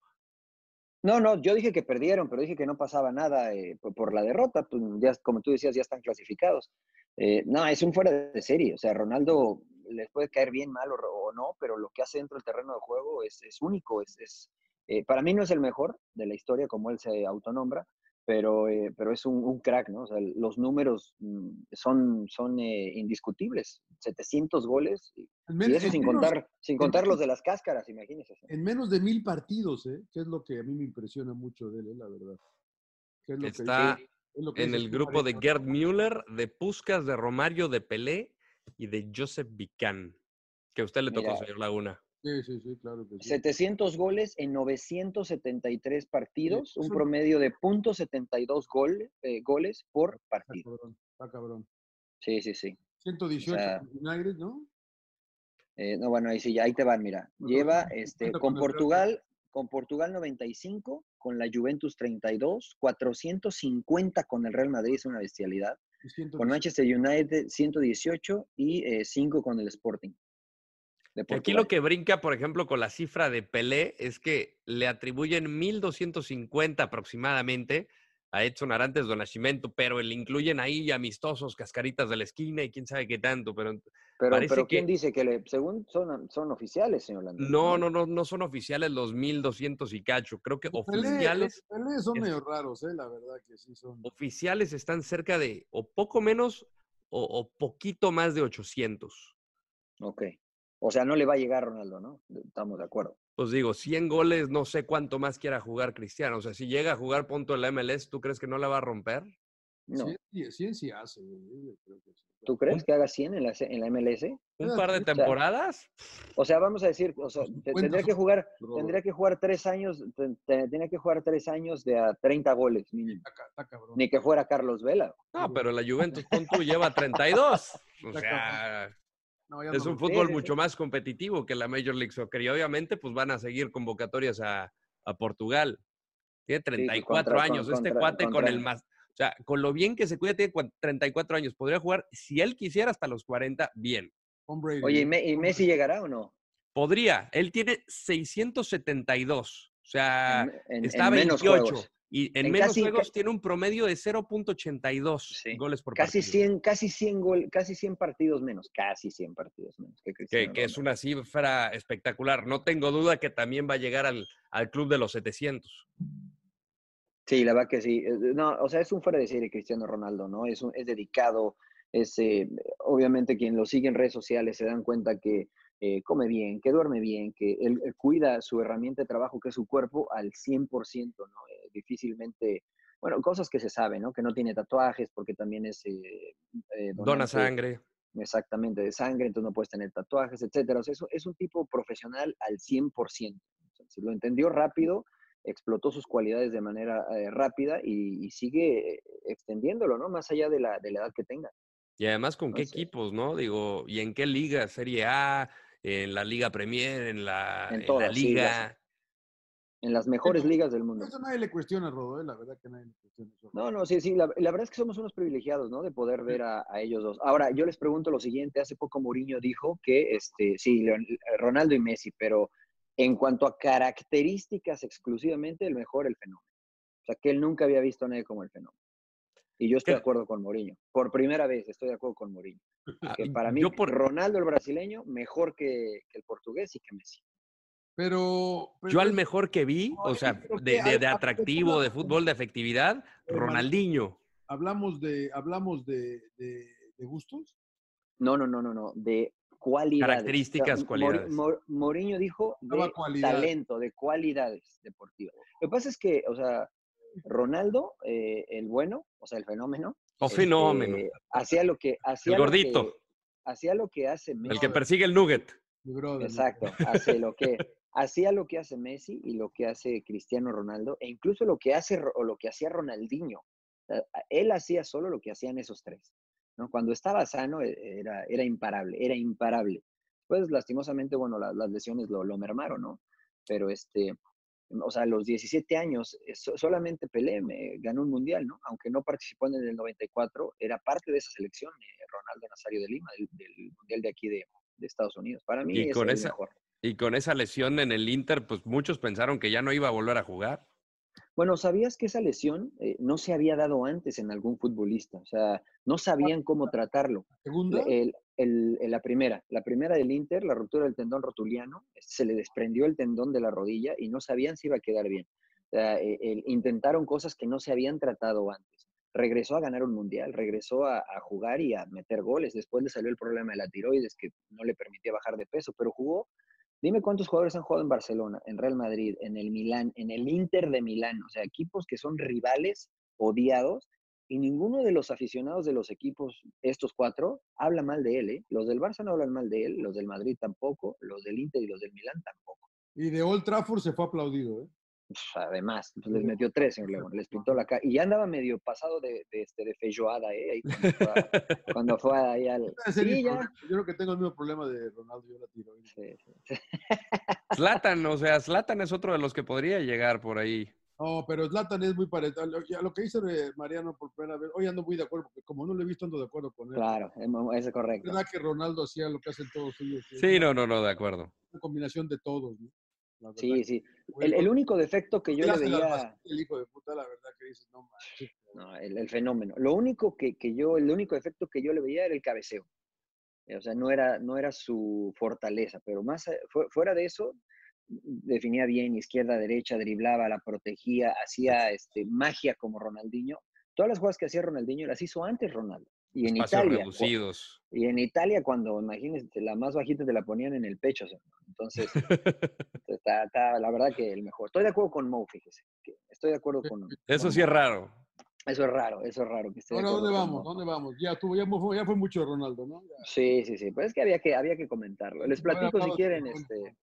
No, no, yo dije que perdieron, pero dije que no pasaba nada eh, por, por la derrota. Pues ya, como tú decías, ya están clasificados. Eh, no, es un fuera de serie. O sea, Ronaldo les puede caer bien, mal o, o no, pero lo que hace dentro del terreno de juego es, es único. Es, es eh, para mí no es el mejor de la historia, como él se autonombra, pero, eh, pero es un, un crack, ¿no? O sea, los números mm, son, son eh, indiscutibles. 700 goles, y, eso sin menos, contar, sin contar los de las cáscaras, imagínense. en menos de mil partidos, ¿eh? Que es lo que a mí me impresiona mucho de él, ¿eh? la verdad. Que es lo que Está dice- es lo que en el grupo de. Gerd Müller, de Puskas, de Romario, de Pelé y de Joseph Vicán. Que a usted le tocó, Mira, señor Laguna. Sí, sí, sí, claro que sí. 700 goles en 973 partidos, un promedio de .72 gol, eh, goles por Está partido. cabrón, está cabrón. Sí, sí, sí. 118 United, ¿no? Eh, no, bueno, ahí sí, ahí te van, mira. Lleva este, con Portugal, con Portugal 95, con la Juventus 32, 450 con el Real Madrid, es una bestialidad. Con Manchester United 118 y 5 con el Sporting. Aquí lo que brinca, por ejemplo, con la cifra de Pelé es que le atribuyen 1.250 aproximadamente a Edson Arantes do Nascimento, pero le incluyen ahí amistosos, cascaritas de la esquina y quién sabe qué tanto, pero pero, pero ¿quién dice que le, según son, son oficiales, señor Landés? No, no, no, no son oficiales los 1200 y cacho. Creo que oficiales. Pelé son medio raros, eh, la verdad que sí son. Oficiales están cerca de, o poco menos, o, o poquito más de 800. Ok. O sea, no le va a llegar Ronaldo, ¿no? Estamos de acuerdo. Pues digo, 100 goles, no sé cuánto más quiera jugar Cristiano. O sea, si llega a jugar punto en la MLS, ¿tú crees que no la va a romper? No. 100 sí hace. ¿Tú crees que haga 100 en la, en la MLS? ¿Un par de temporadas? O sea, vamos a decir, o sea, tendría que jugar, tendría que jugar tres años, tendría que jugar tres años de a 30 goles mínimo. Ni que fuera Carlos Vela. No, pero la Juventus, tú, lleva 32. O sea, es un fútbol mucho más competitivo que la Major League Soccer y obviamente pues van a seguir convocatorias a, Portugal. Tiene 34 años, este cuate con el más... O sea, con lo bien que se cuida, tiene 34 años. Podría jugar, si él quisiera, hasta los 40, bien. Oye, ¿y, Messi llegará o no? Podría. Él tiene 672. O sea, está 28. Y en, menos juegos tiene un promedio de 0.82 goles por casi partido. 100, casi 100 gol, casi 100 partidos menos, casi 100 partidos menos. Que, que, es una cifra espectacular. No tengo duda que también va a llegar al, al club de los 700. Sí, la verdad que sí. Eh, no, o sea, es un fuera de serie Cristiano Ronaldo, ¿no? Es, un, es dedicado, es, eh, obviamente quien lo sigue en redes sociales se dan cuenta que eh, come bien, que duerme bien, que él, cuida su herramienta de trabajo, que es su cuerpo, al 100%, ¿no? Eh, difícilmente, bueno, cosas que se saben, ¿no? Que no tiene tatuajes porque también es... Eh, Dona sangre. Exactamente, de sangre, entonces no puedes tener tatuajes, etcétera. O sea, eso es un tipo profesional al 100%. si lo entendió rápido, explotó sus cualidades de manera rápida y, sigue extendiéndolo, ¿no? Más allá de la, de la edad que tenga. Y además, ¿con qué equipos, no? Digo, ¿y en qué liga? ¿Serie A? En la Liga Premier, en la, en la Liga. en las mejores ligas del mundo. Eso nadie le cuestiona, Rodo, ¿eh? la verdad que nadie le cuestiona. Eso. No, no, sí, sí, la, verdad es que somos unos privilegiados, ¿no? De poder ver a, ellos dos. Ahora, yo les pregunto lo siguiente, hace poco Mourinho dijo que, este, sí, Ronaldo y Messi, pero en cuanto a características exclusivamente, el mejor, el fenómeno. O sea, que él nunca había visto a nadie como el fenómeno. Y yo estoy de acuerdo con Mourinho. Por primera vez estoy de acuerdo con Mourinho. Ah, que para mí, Ronaldo el brasileño, mejor que, el portugués y que Messi. Pero, Yo al mejor que vi, o sea, de, atractivo, de fútbol, de efectividad, Ronaldinho. ¿Hablamos de, hablamos de, gustos? No, no, no, no, no. De cualidades. Características, cualidades. Mourinho dijo de talento, de cualidades deportivas. Lo que pasa es que, o sea, Ronaldo, eh, el bueno, o sea, el fenómeno. O este, fenómeno. hacía lo que hacía. El gordito. hacía lo que hace Messi. El que persigue el nugget. Exacto. Hace lo que hacía lo que hace Messi y lo que hace Cristiano Ronaldo e incluso lo que hace o lo que hacía Ronaldinho. Él hacía solo lo que hacían esos tres. ¿no? Cuando estaba sano e, era, era imparable, era imparable. Pues lastimosamente, bueno, las, lesiones lo, lo mermaron, ¿no? Pero este, o sea, a los 17 años, eh, solamente Pelé me ganó un mundial, ¿no? Aunque no participó en el 94, era parte de esa selección, eh, Ronaldo Nazario de Lima, del, mundial de aquí de, Estados Unidos. Para mí y es con esa, mejor. Y con esa lesión en el Inter, pues muchos pensaron que ya no iba a volver a jugar. Bueno, ¿sabías que esa lesión eh, no se había dado antes en algún futbolista? O sea, no sabían cómo tratarlo. ¿Segunda? la primera, la primera del Inter, la ruptura del tendón rotuliano, se le desprendió el tendón de la rodilla y no sabían si iba a quedar bien. O sea, e, intentaron cosas que no se habían tratado antes. Regresó a ganar un mundial, regresó a, a, jugar y a meter goles. Después le salió el problema de la tiroides que no le permitía bajar de peso, pero jugó Dime cuántos jugadores han jugado en Barcelona, en Real Madrid, en el Milán, en el Inter de Milán, o sea, equipos que son rivales, odiados, y ninguno de los aficionados de los equipos, estos cuatro, habla mal de él. ¿eh? Los del Barça no hablan mal de él, los del Madrid tampoco, los del Inter y los del Milán tampoco. Y de Old Trafford se fue aplaudido. ¿eh? Pues, además, pues, les metió tres, señor León, les pintó la cara. Y ya andaba medio pasado de, de, este, de feijoada, ¿eh? Ahí cuando, fue a- cuando fue ahí al... Sí, ya. Yo creo que tengo el mismo problema de Ronaldo, yo la tiro. Sí, sí, sí. Zlatan, o sea, Zlatan es otro de los que podría llegar por ahí. No, pero Zlatan es muy parecido. A lo, que dice eh, Mariano por primera vez, hoy ando muy de acuerdo, porque como no lo he visto, ando de acuerdo con él. Claro, es mo- es correcto. verdad que Ronaldo hacía lo que hacen todos ellos. es Sí, no, no, no, de acuerdo. Una combinación de todos, ¿no? La verdad Sí, sí. El, el único defecto que yo le veía... El hijo de puta, la verdad que dices, no manches. No, el, el fenómeno. Lo único que, que yo, el único efecto que yo le veía era el cabeceo. Eh, O sea, no era, no era su fortaleza, pero más fu- fuera de eso, definía bien izquierda, derecha, driblaba, la protegía, hacía este, magia como Ronaldinho. Todas las jugadas que hacía Ronaldinho las hizo antes Ronaldo. Y en Espacios Italia. reducidos. Y en Italia, cuando, imagínense, la más bajita te la ponían en el pecho. Entonces, está, está, la verdad que el mejor. Estoy de acuerdo con Mo, fíjese. que Estoy de acuerdo con. Eso con sí es raro. Eso es raro, eso es raro. Que esté Ahora, ¿dónde vamos? Mo. ¿Dónde vamos? Ya tuvo, ya fue, ya fue mucho Ronaldo, ¿no? Ya. Sí, sí, sí. Pues es que había que, había que comentarlo. Les Bueno, platico si quieren. Este,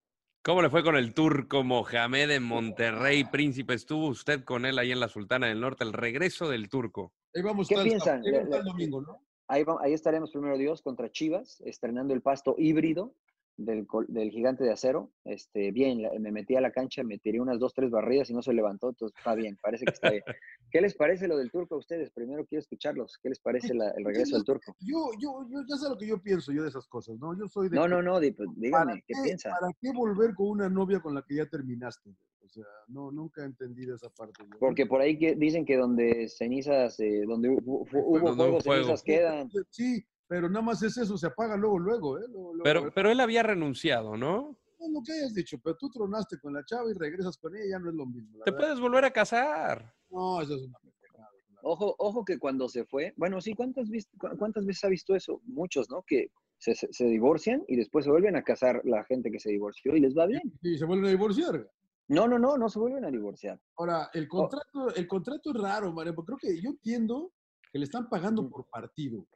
¿Cómo le fue con el turco Mohamed en Monterrey, Príncipe? Estuvo usted con él ahí en la Sultana del Norte, el regreso del turco. Ahí vamos ¿Qué el piensan? el domingo, ¿no? Ahí, va- ahí estaremos primero Dios contra Chivas, estrenando el pasto híbrido del, del gigante de acero. Este, bien, me metí a la cancha, me tiré unas dos, tres barridas y no se levantó, entonces está bien, parece que está bien. ¿Qué les parece lo del turco a ustedes? Primero quiero escucharlos. ¿Qué les parece la- el regreso del turco? Yo, yo, yo ya sé lo que yo pienso yo de esas cosas, ¿no? Yo soy de No, que- no, no, pues, ¿para díganme, ¿qué qué- piensa? ¿Para qué volver con una novia con la que ya terminaste? O sea, no, nunca he entendido esa parte. Porque por ahí que dicen que donde cenizas, eh, donde hubo, hubo fuego, cenizas quedan. Sí, pero nada más es eso, se apaga luego, luego, ¿eh? Luego, luego, Pero, ¿eh? pero él había renunciado, ¿no? No, lo que hayas dicho, pero tú tronaste con la chava y regresas con ella, ya no es lo mismo. Te verdad. puedes volver a casar. No, eso es una pendejada. Ojo, ojo que cuando se fue, bueno, sí, ¿cuántas, vis- cu- ¿cuántas veces ha visto eso? Muchos, ¿no? Que se, se- se divorcian y después se vuelven a casar la gente que se divorció y les va bien. Y se vuelven a divorciar. No, no, no, no se vuelven a divorciar. Ahora, el contrato, el contrato es raro, Mario, porque creo que yo entiendo que le están pagando Mm. por partido.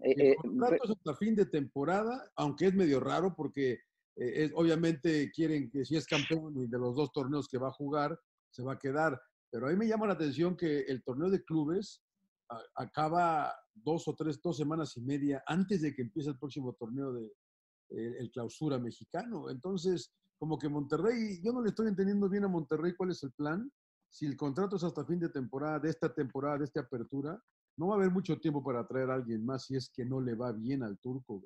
Eh, El eh, contrato es hasta fin de temporada, aunque es medio raro porque eh, es- obviamente quieren que si es campeón y de los dos torneos que va a jugar, se va a quedar. Pero a mí me llama la atención que el torneo de clubes a- acaba dos o tres, dos semanas y media antes de que empiece el próximo torneo de el clausura mexicano. Entonces, como que Monterrey, yo no le estoy entendiendo bien a Monterrey cuál es el plan. Si el contrato es hasta fin de temporada, de esta temporada, de esta apertura, no va a haber mucho tiempo para traer a alguien más si es que no le va bien al turco.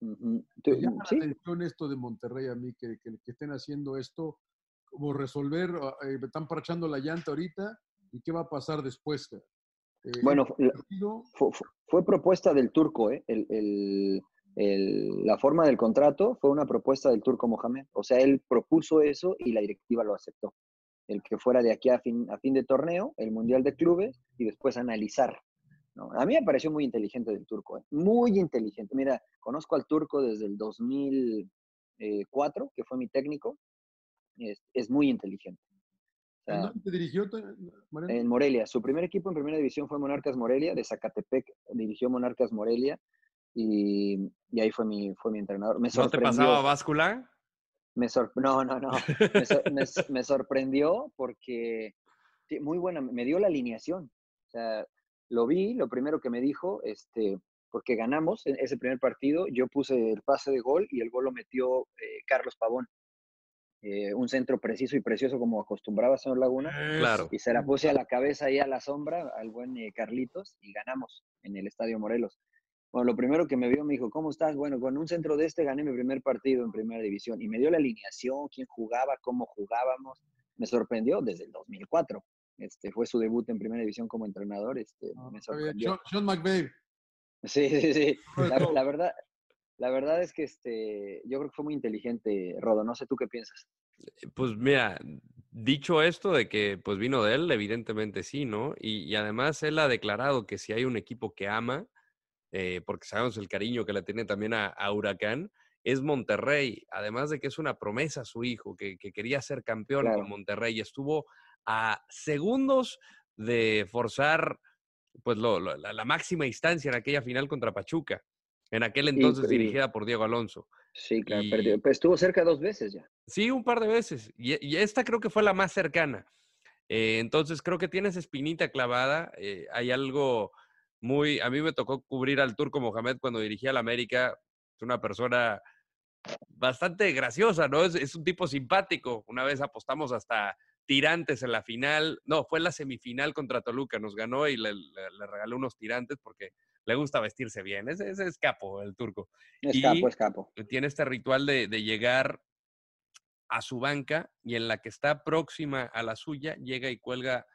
Me llama sí, la atención esto de Monterrey a mí, que, que- que estén haciendo esto, como resolver, ah, eh, están parchando la llanta ahorita, ¿y qué va a pasar después? Eh, Bueno, partido- fue, propuesta del turco, ¿eh? El- el- el- la forma del contrato fue una propuesta del turco Mohamed. O sea, él propuso eso y la directiva lo aceptó. El que fuera de aquí a fin, a fin de torneo, el Mundial de Clubes, y después analizar. ¿no? A mí me pareció muy inteligente del turco, ¿eh? muy inteligente. Mira, conozco al turco desde el 2004, que fue mi técnico. Es, es muy inteligente. O sea, ¿En dónde te dirigió, Mariano? en Morelia. Su primer equipo en primera división fue Monarcas Morelia, de Zacatepec. Dirigió Monarcas Morelia y, y ahí fue mi, fue mi entrenador. Me ¿No te sorprendió. pasaba báscula? me sor- no, no, no. Me, sor- me s- me sorprendió porque muy buena, me dio la alineación. O sea, lo vi, lo primero que me dijo, este, porque ganamos en ese primer partido, yo puse el pase de gol y el gol lo metió eh, Carlos Pavón. Eh, un centro preciso y precioso como acostumbraba señor Laguna. Claro. Y se la puse a la cabeza ahí a la sombra, al buen eh, Carlitos, y ganamos en el Estadio Morelos. Bueno, lo primero que me vio me dijo, ¿cómo estás? Bueno, con un centro de este gané mi primer partido en primera división. Y me dio la alineación, quién jugaba, cómo jugábamos. Me sorprendió desde el 2004. Este, fue su debut en primera división como entrenador. Este, me sorprendió. Sean, Sean McVay. Sí, sí, sí. La, verdad, la verdad es que este, yo creo que fue muy inteligente, Rodo. No sé tú qué piensas. Pues mira, dicho esto de que pues vino de él, evidentemente sí, ¿no? Y, y además él ha declarado que si hay un equipo que ama, eh, porque sabemos el cariño que le tiene también a, a Huracán, es Monterrey. Además de que es una promesa su hijo, que, que quería ser campeón Claro. con Monterrey estuvo a segundos de forzar pues lo- lo- la, la máxima instancia en aquella final contra Pachuca, en aquel entonces dirigida por Diego Alonso. Sí, claro, perdió. Pues estuvo cerca dos veces ya. Sí, un par de veces. Y, esta creo que fue la más cercana. Eh, entonces creo que tiene esa espinita clavada. Eh, hay algo muy. A mí me tocó cubrir al Turco Mohamed cuando dirigía la América. Es una persona bastante graciosa, ¿no? Es, un tipo simpático. Una vez apostamos hasta tirantes en la final. No, fue en la semifinal contra Toluca. Nos ganó y le, le, regaló unos tirantes porque le gusta vestirse bien. Ese, es capo, el turco. Es capo, es capo. Tiene este ritual de, de, llegar a su banca y en la que está próxima a la suya, llega y cuelga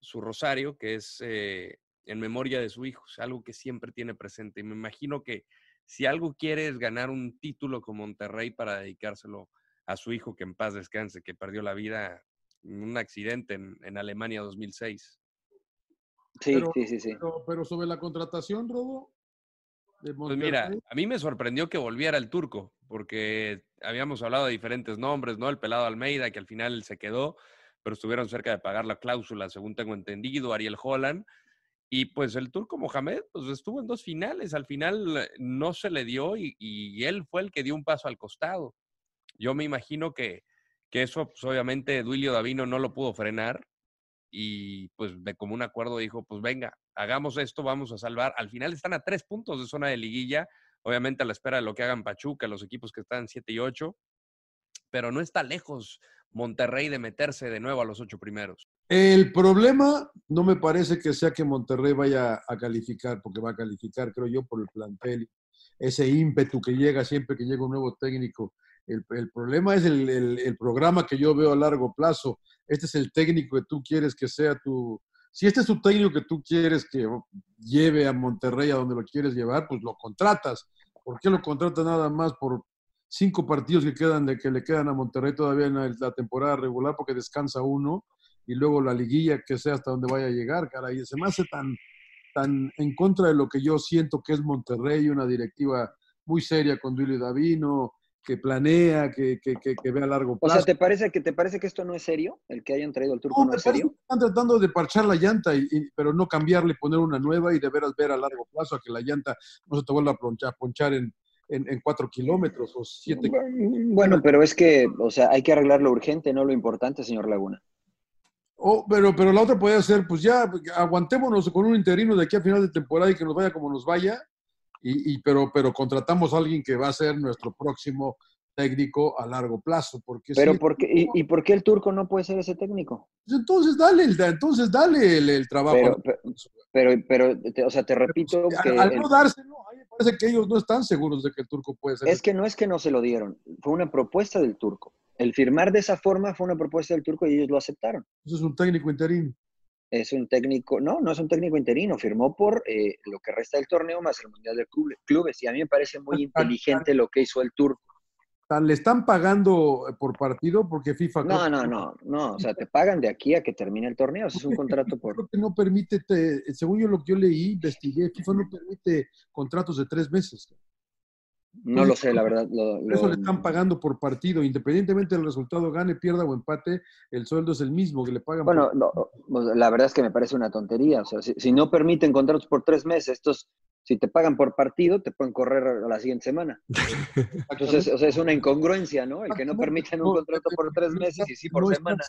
su rosario, que es eh, en memoria de su hijo. Es algo que siempre tiene presente. Y me imagino que si algo quiere es ganar un título con Monterrey para dedicárselo a su hijo, que en paz descanse, que perdió la vida en un accidente en, Alemania 2006. Sí, sí, sí, sí. Pero, sobre la contratación, Robo. pues mira, a mí me sorprendió que volviera el turco, porque habíamos hablado de diferentes nombres, ¿no? El pelado Almeida, que al final se quedó, pero estuvieron cerca de pagar la cláusula, según tengo entendido, Ariel Holland. Y pues el turco Mohamed pues estuvo en dos finales, al final eh, no se le dio y, él fue el que dio un paso al costado. Yo me imagino que, que eso pues obviamente Duilio Davino no lo pudo frenar y pues de común acuerdo dijo, pues venga, hagamos esto, vamos a salvar. Al final están a tres puntos de zona de liguilla, obviamente a la espera de lo que hagan Pachuca, los equipos que están 7 y 8, pero no está lejos Monterrey de meterse de nuevo a los ocho primeros. El problema no me parece que sea que Monterrey vaya a calificar, porque va a calificar, creo yo, por el plantel, ese ímpetu que llega siempre que llega un nuevo técnico. El, problema es el, el, programa que yo veo a largo plazo. Este es el técnico que tú quieres que sea tu... Si este es tu técnico que tú quieres que lleve a Monterrey a donde lo quieres llevar, pues lo contratas. ¿Por qué lo contratas nada más por cinco partidos que quedan de que le quedan a Monterrey todavía en la temporada regular porque descansa uno? y luego la liguilla que sea hasta donde vaya a llegar, cara. Y se me hace tan, tan en contra de lo que yo siento que es Monterrey, una directiva muy seria con Duilio Davino, que planea, que, que, que, ve a largo plazo. O sea, ¿te parece, que, ¿te parece que esto no es serio? ¿El que hayan traído el turco no, es serio? Están tratando de parchar la llanta, y, pero no cambiarle, poner una nueva y de veras ver a largo plazo a que la llanta no se te vuelva a ponchar, ponchar en, en, en, cuatro kilómetros o siete. Bueno, pero es que, o sea, hay que arreglar lo urgente, no lo importante, señor Laguna. Oh, pero, pero la otra puede ser, pues ya, aguantémonos con un interino de aquí a final de temporada y que nos vaya como nos vaya, y, y, pero, pero contratamos a alguien que va a ser nuestro próximo técnico a largo plazo. Porque pero y, y, por qué el turco no puede ser ese técnico? Pues entonces dale, entonces dale el, trabajo. Pero, pero, o sea, te repito que... Al, no dárselo, a mí me parece que ellos no están seguros de que el turco puede ser. Es que no es que no se lo dieron, fue una propuesta del turco. El firmar de esa forma fue una propuesta del turco y ellos lo aceptaron. Eso es un técnico interino. Es un técnico, no, no es un técnico interino, firmó por eh, lo que resta del torneo más el Mundial de Clubes. Y a mí me parece muy inteligente lo que hizo el turco. ¿Le están pagando por partido? Porque FIFA... No, no, no, no, o sea, te pagan de aquí a que termine el torneo, es un contrato por... Creo que no permite, según yo lo que yo leí, investigué, FIFA no permite contratos de tres meses. No lo sé, la verdad. eso le están pagando por partido, independientemente del resultado, gane, pierda o empate, el sueldo es el mismo que le pagan. Bueno, pues, la verdad es que me parece una tontería. O sea, si, no permiten contratos por tres meses, estos, si te pagan por partido, te pueden correr a la siguiente semana. Entonces, o sea, es una incongruencia, ¿no? El que no permiten un contrato por tres meses y sí por semana.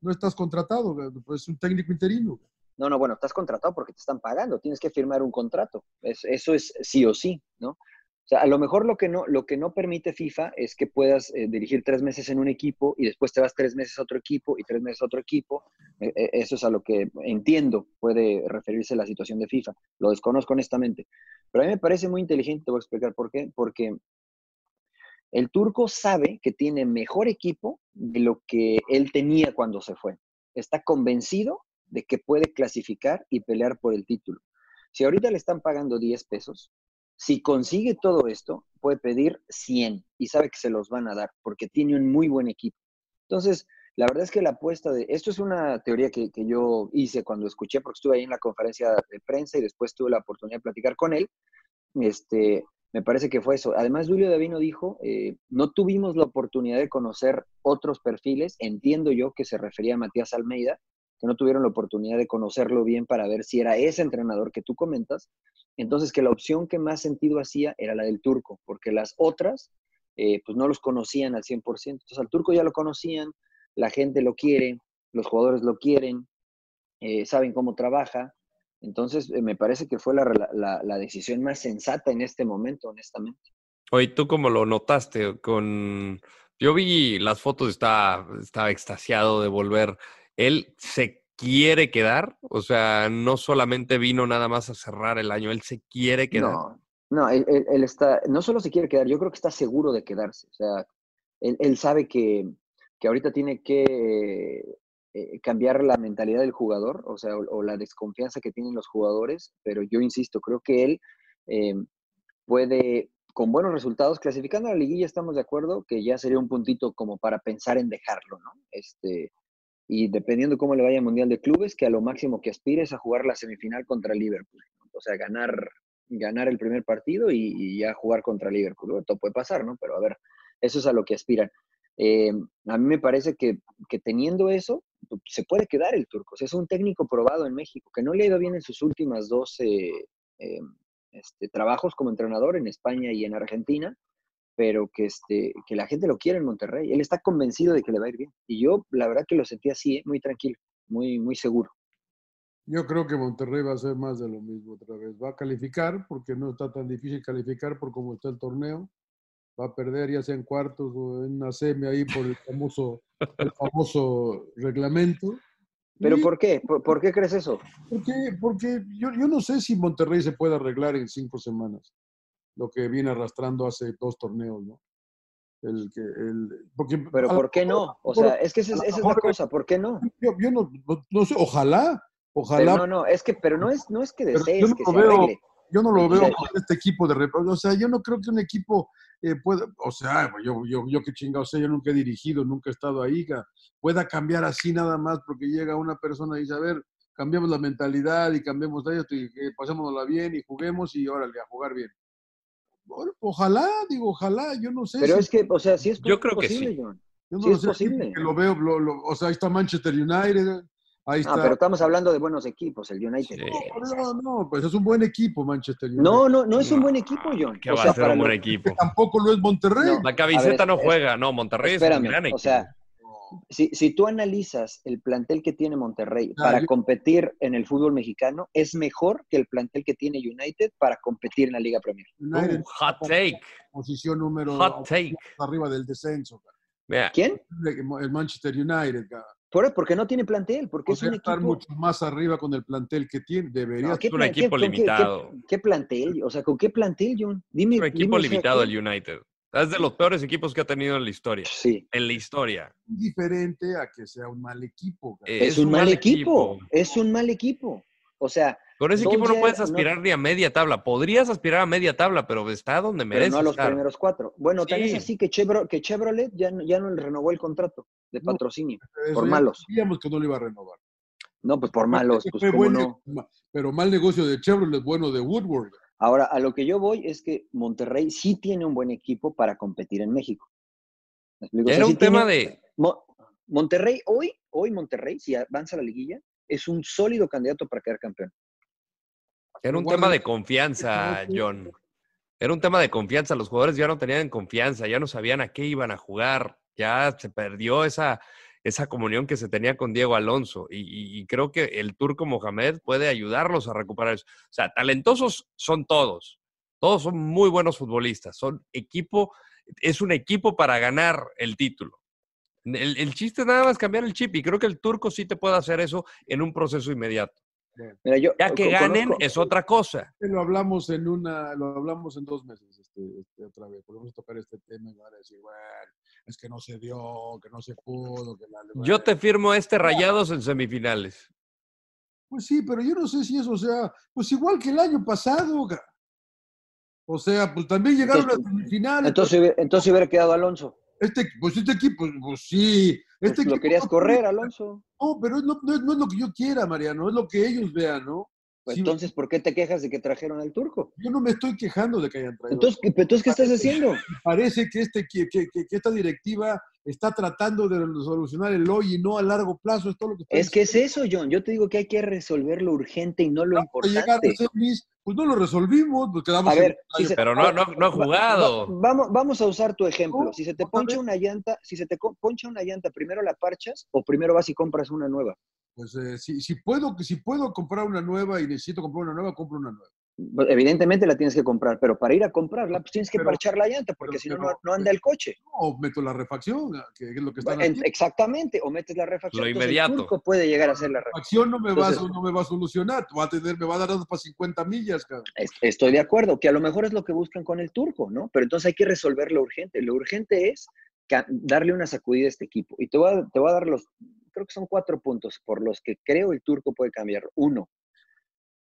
no estás contratado, pues es un técnico interino. No, no, bueno, estás contratado porque te están pagando, tienes que firmar un contrato. eso es sí o sí, ¿no? O sea, a lo mejor lo que no, lo que no permite FIFA es que puedas eh, dirigir tres meses en un equipo y después te vas tres meses a otro equipo y tres meses a otro equipo. Eh, eh, eso es a lo que entiendo puede referirse la situación de FIFA. Lo desconozco honestamente. Pero a mí me parece muy inteligente, te voy a explicar por qué. Porque el turco sabe que tiene mejor equipo de lo que él tenía cuando se fue. Está convencido de que puede clasificar y pelear por el título. Si ahorita le están pagando 10 pesos, si consigue todo esto, puede pedir 100 y sabe que se los van a dar porque tiene un muy buen equipo. Entonces, la verdad es que la apuesta de... Esto es una teoría que, yo hice cuando escuché, porque estuve ahí en la conferencia de prensa y después tuve la oportunidad de platicar con él. Este, me parece que fue eso. Además, Julio Davino dijo, eh, no tuvimos la oportunidad de conocer otros perfiles. Entiendo yo que se refería a Matías Almeida, que no tuvieron la oportunidad de conocerlo bien para ver si era ese entrenador que tú comentas. Entonces, que la opción que más sentido hacía era la del turco, porque las otras eh, pues no los conocían al 100%. Entonces al turco ya lo conocían, la gente lo quiere, los jugadores lo quieren, eh, saben cómo trabaja. Entonces me parece que fue la, la, la decisión más sensata en este momento, honestamente. Oye, ¿tú cómo lo notaste? Con... Yo vi las fotos, estaba, estaba extasiado de volver. Él se quiere quedar, o sea, no solamente vino nada más a cerrar el año, él se quiere quedar. No, no, él, él, está, no solo se quiere quedar, yo creo que está seguro de quedarse. O sea, él, él sabe que, que, ahorita tiene que eh, cambiar la mentalidad del jugador, o sea, o, o, la desconfianza que tienen los jugadores, pero yo insisto, creo que él eh, puede, con buenos resultados, clasificando a la liguilla, estamos de acuerdo que ya sería un puntito como para pensar en dejarlo, ¿no? Este, y dependiendo cómo le vaya al Mundial de Clubes, que a lo máximo que aspire es a jugar la semifinal contra Liverpool. O sea, ganar, ganar el primer partido y, ya jugar contra Liverpool. Todo puede pasar, ¿no? Pero a ver, eso es a lo que aspiran. Eh, a mí me parece que, que, teniendo eso, se puede quedar el turco. Es un técnico probado en México, que no le ha ido bien en sus últimas dos eh, eh, este, trabajos como entrenador en España y en Argentina, pero que, este, que la gente lo quiere en Monterrey. Él está convencido de que le va a ir bien. Y yo, la verdad, que lo sentí así, ¿eh? muy tranquilo, muy, muy seguro. Yo creo que Monterrey va a hacer más de lo mismo otra vez. Va a calificar, porque no está tan difícil calificar por cómo está el torneo. Va a perder ya sea en cuartos o en una semi ahí por el famoso, el famoso reglamento. ¿Pero y, por qué? ¿Por, ¿Por, qué crees eso? Porque, porque yo, yo no sé si Monterrey se puede arreglar en cinco semanas lo que viene arrastrando hace dos torneos, ¿no? El que, el, porque, Pero ¿por qué no? O sea, es que esa, esa es la cosa, ¿por qué no? Yo, yo no, no, no, sé, ojalá, ojalá. Pero no, no, es que, pero no es, no es que desees yo no que lo se veo, arregle. Yo no lo veo con este equipo de. O sea, yo no creo que un equipo eh, pueda, o sea, yo, yo, yo qué chingado sé, yo nunca he dirigido, nunca he estado ahí, pueda cambiar así nada más porque llega una persona y dice, a ver, cambiamos la mentalidad y cambiemos de esto y eh, pasémonosla bien y juguemos y órale, a jugar bien. Bueno, ojalá, digo, ojalá, yo no sé. Pero si, es que, o sea, sí es yo creo posible, que sí. John. Yo no sí lo es sé, posible. que lo veo, lo, lo, o sea, ahí está Manchester United, ahí está. Ah, pero estamos hablando de buenos equipos, el United. Sí. No, no, no, pues es un buen equipo Manchester United. No, no, no es un buen equipo, John. ¿Qué o va sea, a ser un buen lo- equipo? Tampoco lo es Monterrey. No. La camiseta ver, no es- juega, no, Monterrey es Espérame, un gran equipo. o sea, si, si tú analizas el plantel que tiene Monterrey Ah, para yo- competir en el fútbol mexicano, es mejor que el plantel que tiene United para competir en la Liga Premier. United, Uh, hot take, posición número hot take. arriba del descenso. Mira, ¿Quién? El Manchester United, cara. Por, porque no tiene plantel, porque es un Podría estar equipo... mucho más arriba con el plantel que tiene. Debería No, ¿qué es un equipo qué- limitado. Qué, qué plantel? O sea, ¿con qué plantel, John? Dime. es un equipo dime, o sea, limitado el United. Es de los peores equipos que ha tenido en la historia. Sí. En la historia. diferente a que sea un mal equipo. Es, un mal equipo. Es un mal equipo. O sea, Con ese equipo no puedes no- aspirar ni a media tabla. Podrías aspirar a media tabla, pero está donde pero merece no a los estar. primeros cuatro. Bueno, tan es Sí. así que, Chevro- que Chevrolet ya, no- ya no le renovó el contrato de patrocinio. Por malos. Sabíamos que no lo iba a renovar. No, pues por malos, pues fue cómo buen no. ne- Pero mal negocio de Chevrolet, bueno de Woodward. Ahora, a lo que yo voy es que Monterrey sí tiene un buen equipo para competir en México. Era sí un tema tiene- de. Mo- Monterrey, hoy, hoy Monterrey, si avanza la liguilla, es un sólido candidato para quedar campeón. Era un Guarda- tema de confianza, John. Era un tema de confianza. Los jugadores ya no tenían confianza, ya no sabían a qué iban a jugar. Ya se perdió esa, esa comunión que se tenía con Diego Alonso. Y, y- y creo que el turco Mohamed puede ayudarlos a recuperar eso. O sea, talentosos son todos. Todos son muy buenos futbolistas. Son equipo, es un equipo para ganar el título. El, el chiste es nada más cambiar el chip. Y creo que el turco sí te puede hacer eso en un proceso inmediato. Mira, yo Ya que ganen conozco- es otra cosa. Lo hablamos en una, lo hablamos en dos meses, este, este, otra vez. Podemos tocar este tema y van a decir, bueno, es que no se dio, que no se pudo, que la Yo te firmo este Rayados en semifinales. Pues sí, pero yo no sé si eso sea, pues igual que el año pasado. O sea, pues también llegaron a Entonces- semifinales. Entonces, hubiera- entonces hubiera quedado Alonso. Este, pues este equipo, pues sí. Pues Este lo equipo querías no correr, Alonso. No, pero no, no es- no es lo que yo quiera, Mariano, es lo que ellos vean, ¿no? Sí, entonces, ¿por qué te quejas de que trajeron al turco? yo no me estoy quejando de que hayan traído. Entonces, ¿qué- entonces ¿qué estás haciendo? Parece que, este, que, que- que- que esta directiva está tratando de solucionar el hoy y no a largo plazo. Es todo lo que está Es que es eso, John. Yo te digo que hay que resolver lo urgente y no lo Para llegar a importante. semis, Pues no lo resolvimos, nos quedamos A ver, en- si se- Pero no, no, no ha jugado. va- vamos, vamos a usar tu ejemplo. Si se te poncha una llanta, si se te poncha una llanta, ¿primero la parchas o primero vas y compras una nueva? Pues eh, si, si, puedo, si puedo comprar una nueva y necesito comprar una nueva, compro una nueva. Pues, Evidentemente la tienes que comprar, pero para ir a comprarla, pues tienes que Pero- parchar la llanta, porque si no, anda el coche. O meto la refacción, que es lo que están En- haciendo. exactamente, o metes la refacción. Lo Entonces, inmediato. El puede llegar a hacer la refacción. Acción no me, va, a- no me va a solucionar, va a tener, me va a dar para 50 millas, Estoy de acuerdo, que a lo mejor es lo que buscan con el turco, ¿no? Pero entonces hay que resolver lo urgente. Lo urgente es darle una sacudida a este equipo. Y te voy a, te voy a dar los, creo que son cuatro puntos por los que creo el turco puede cambiar. Uno,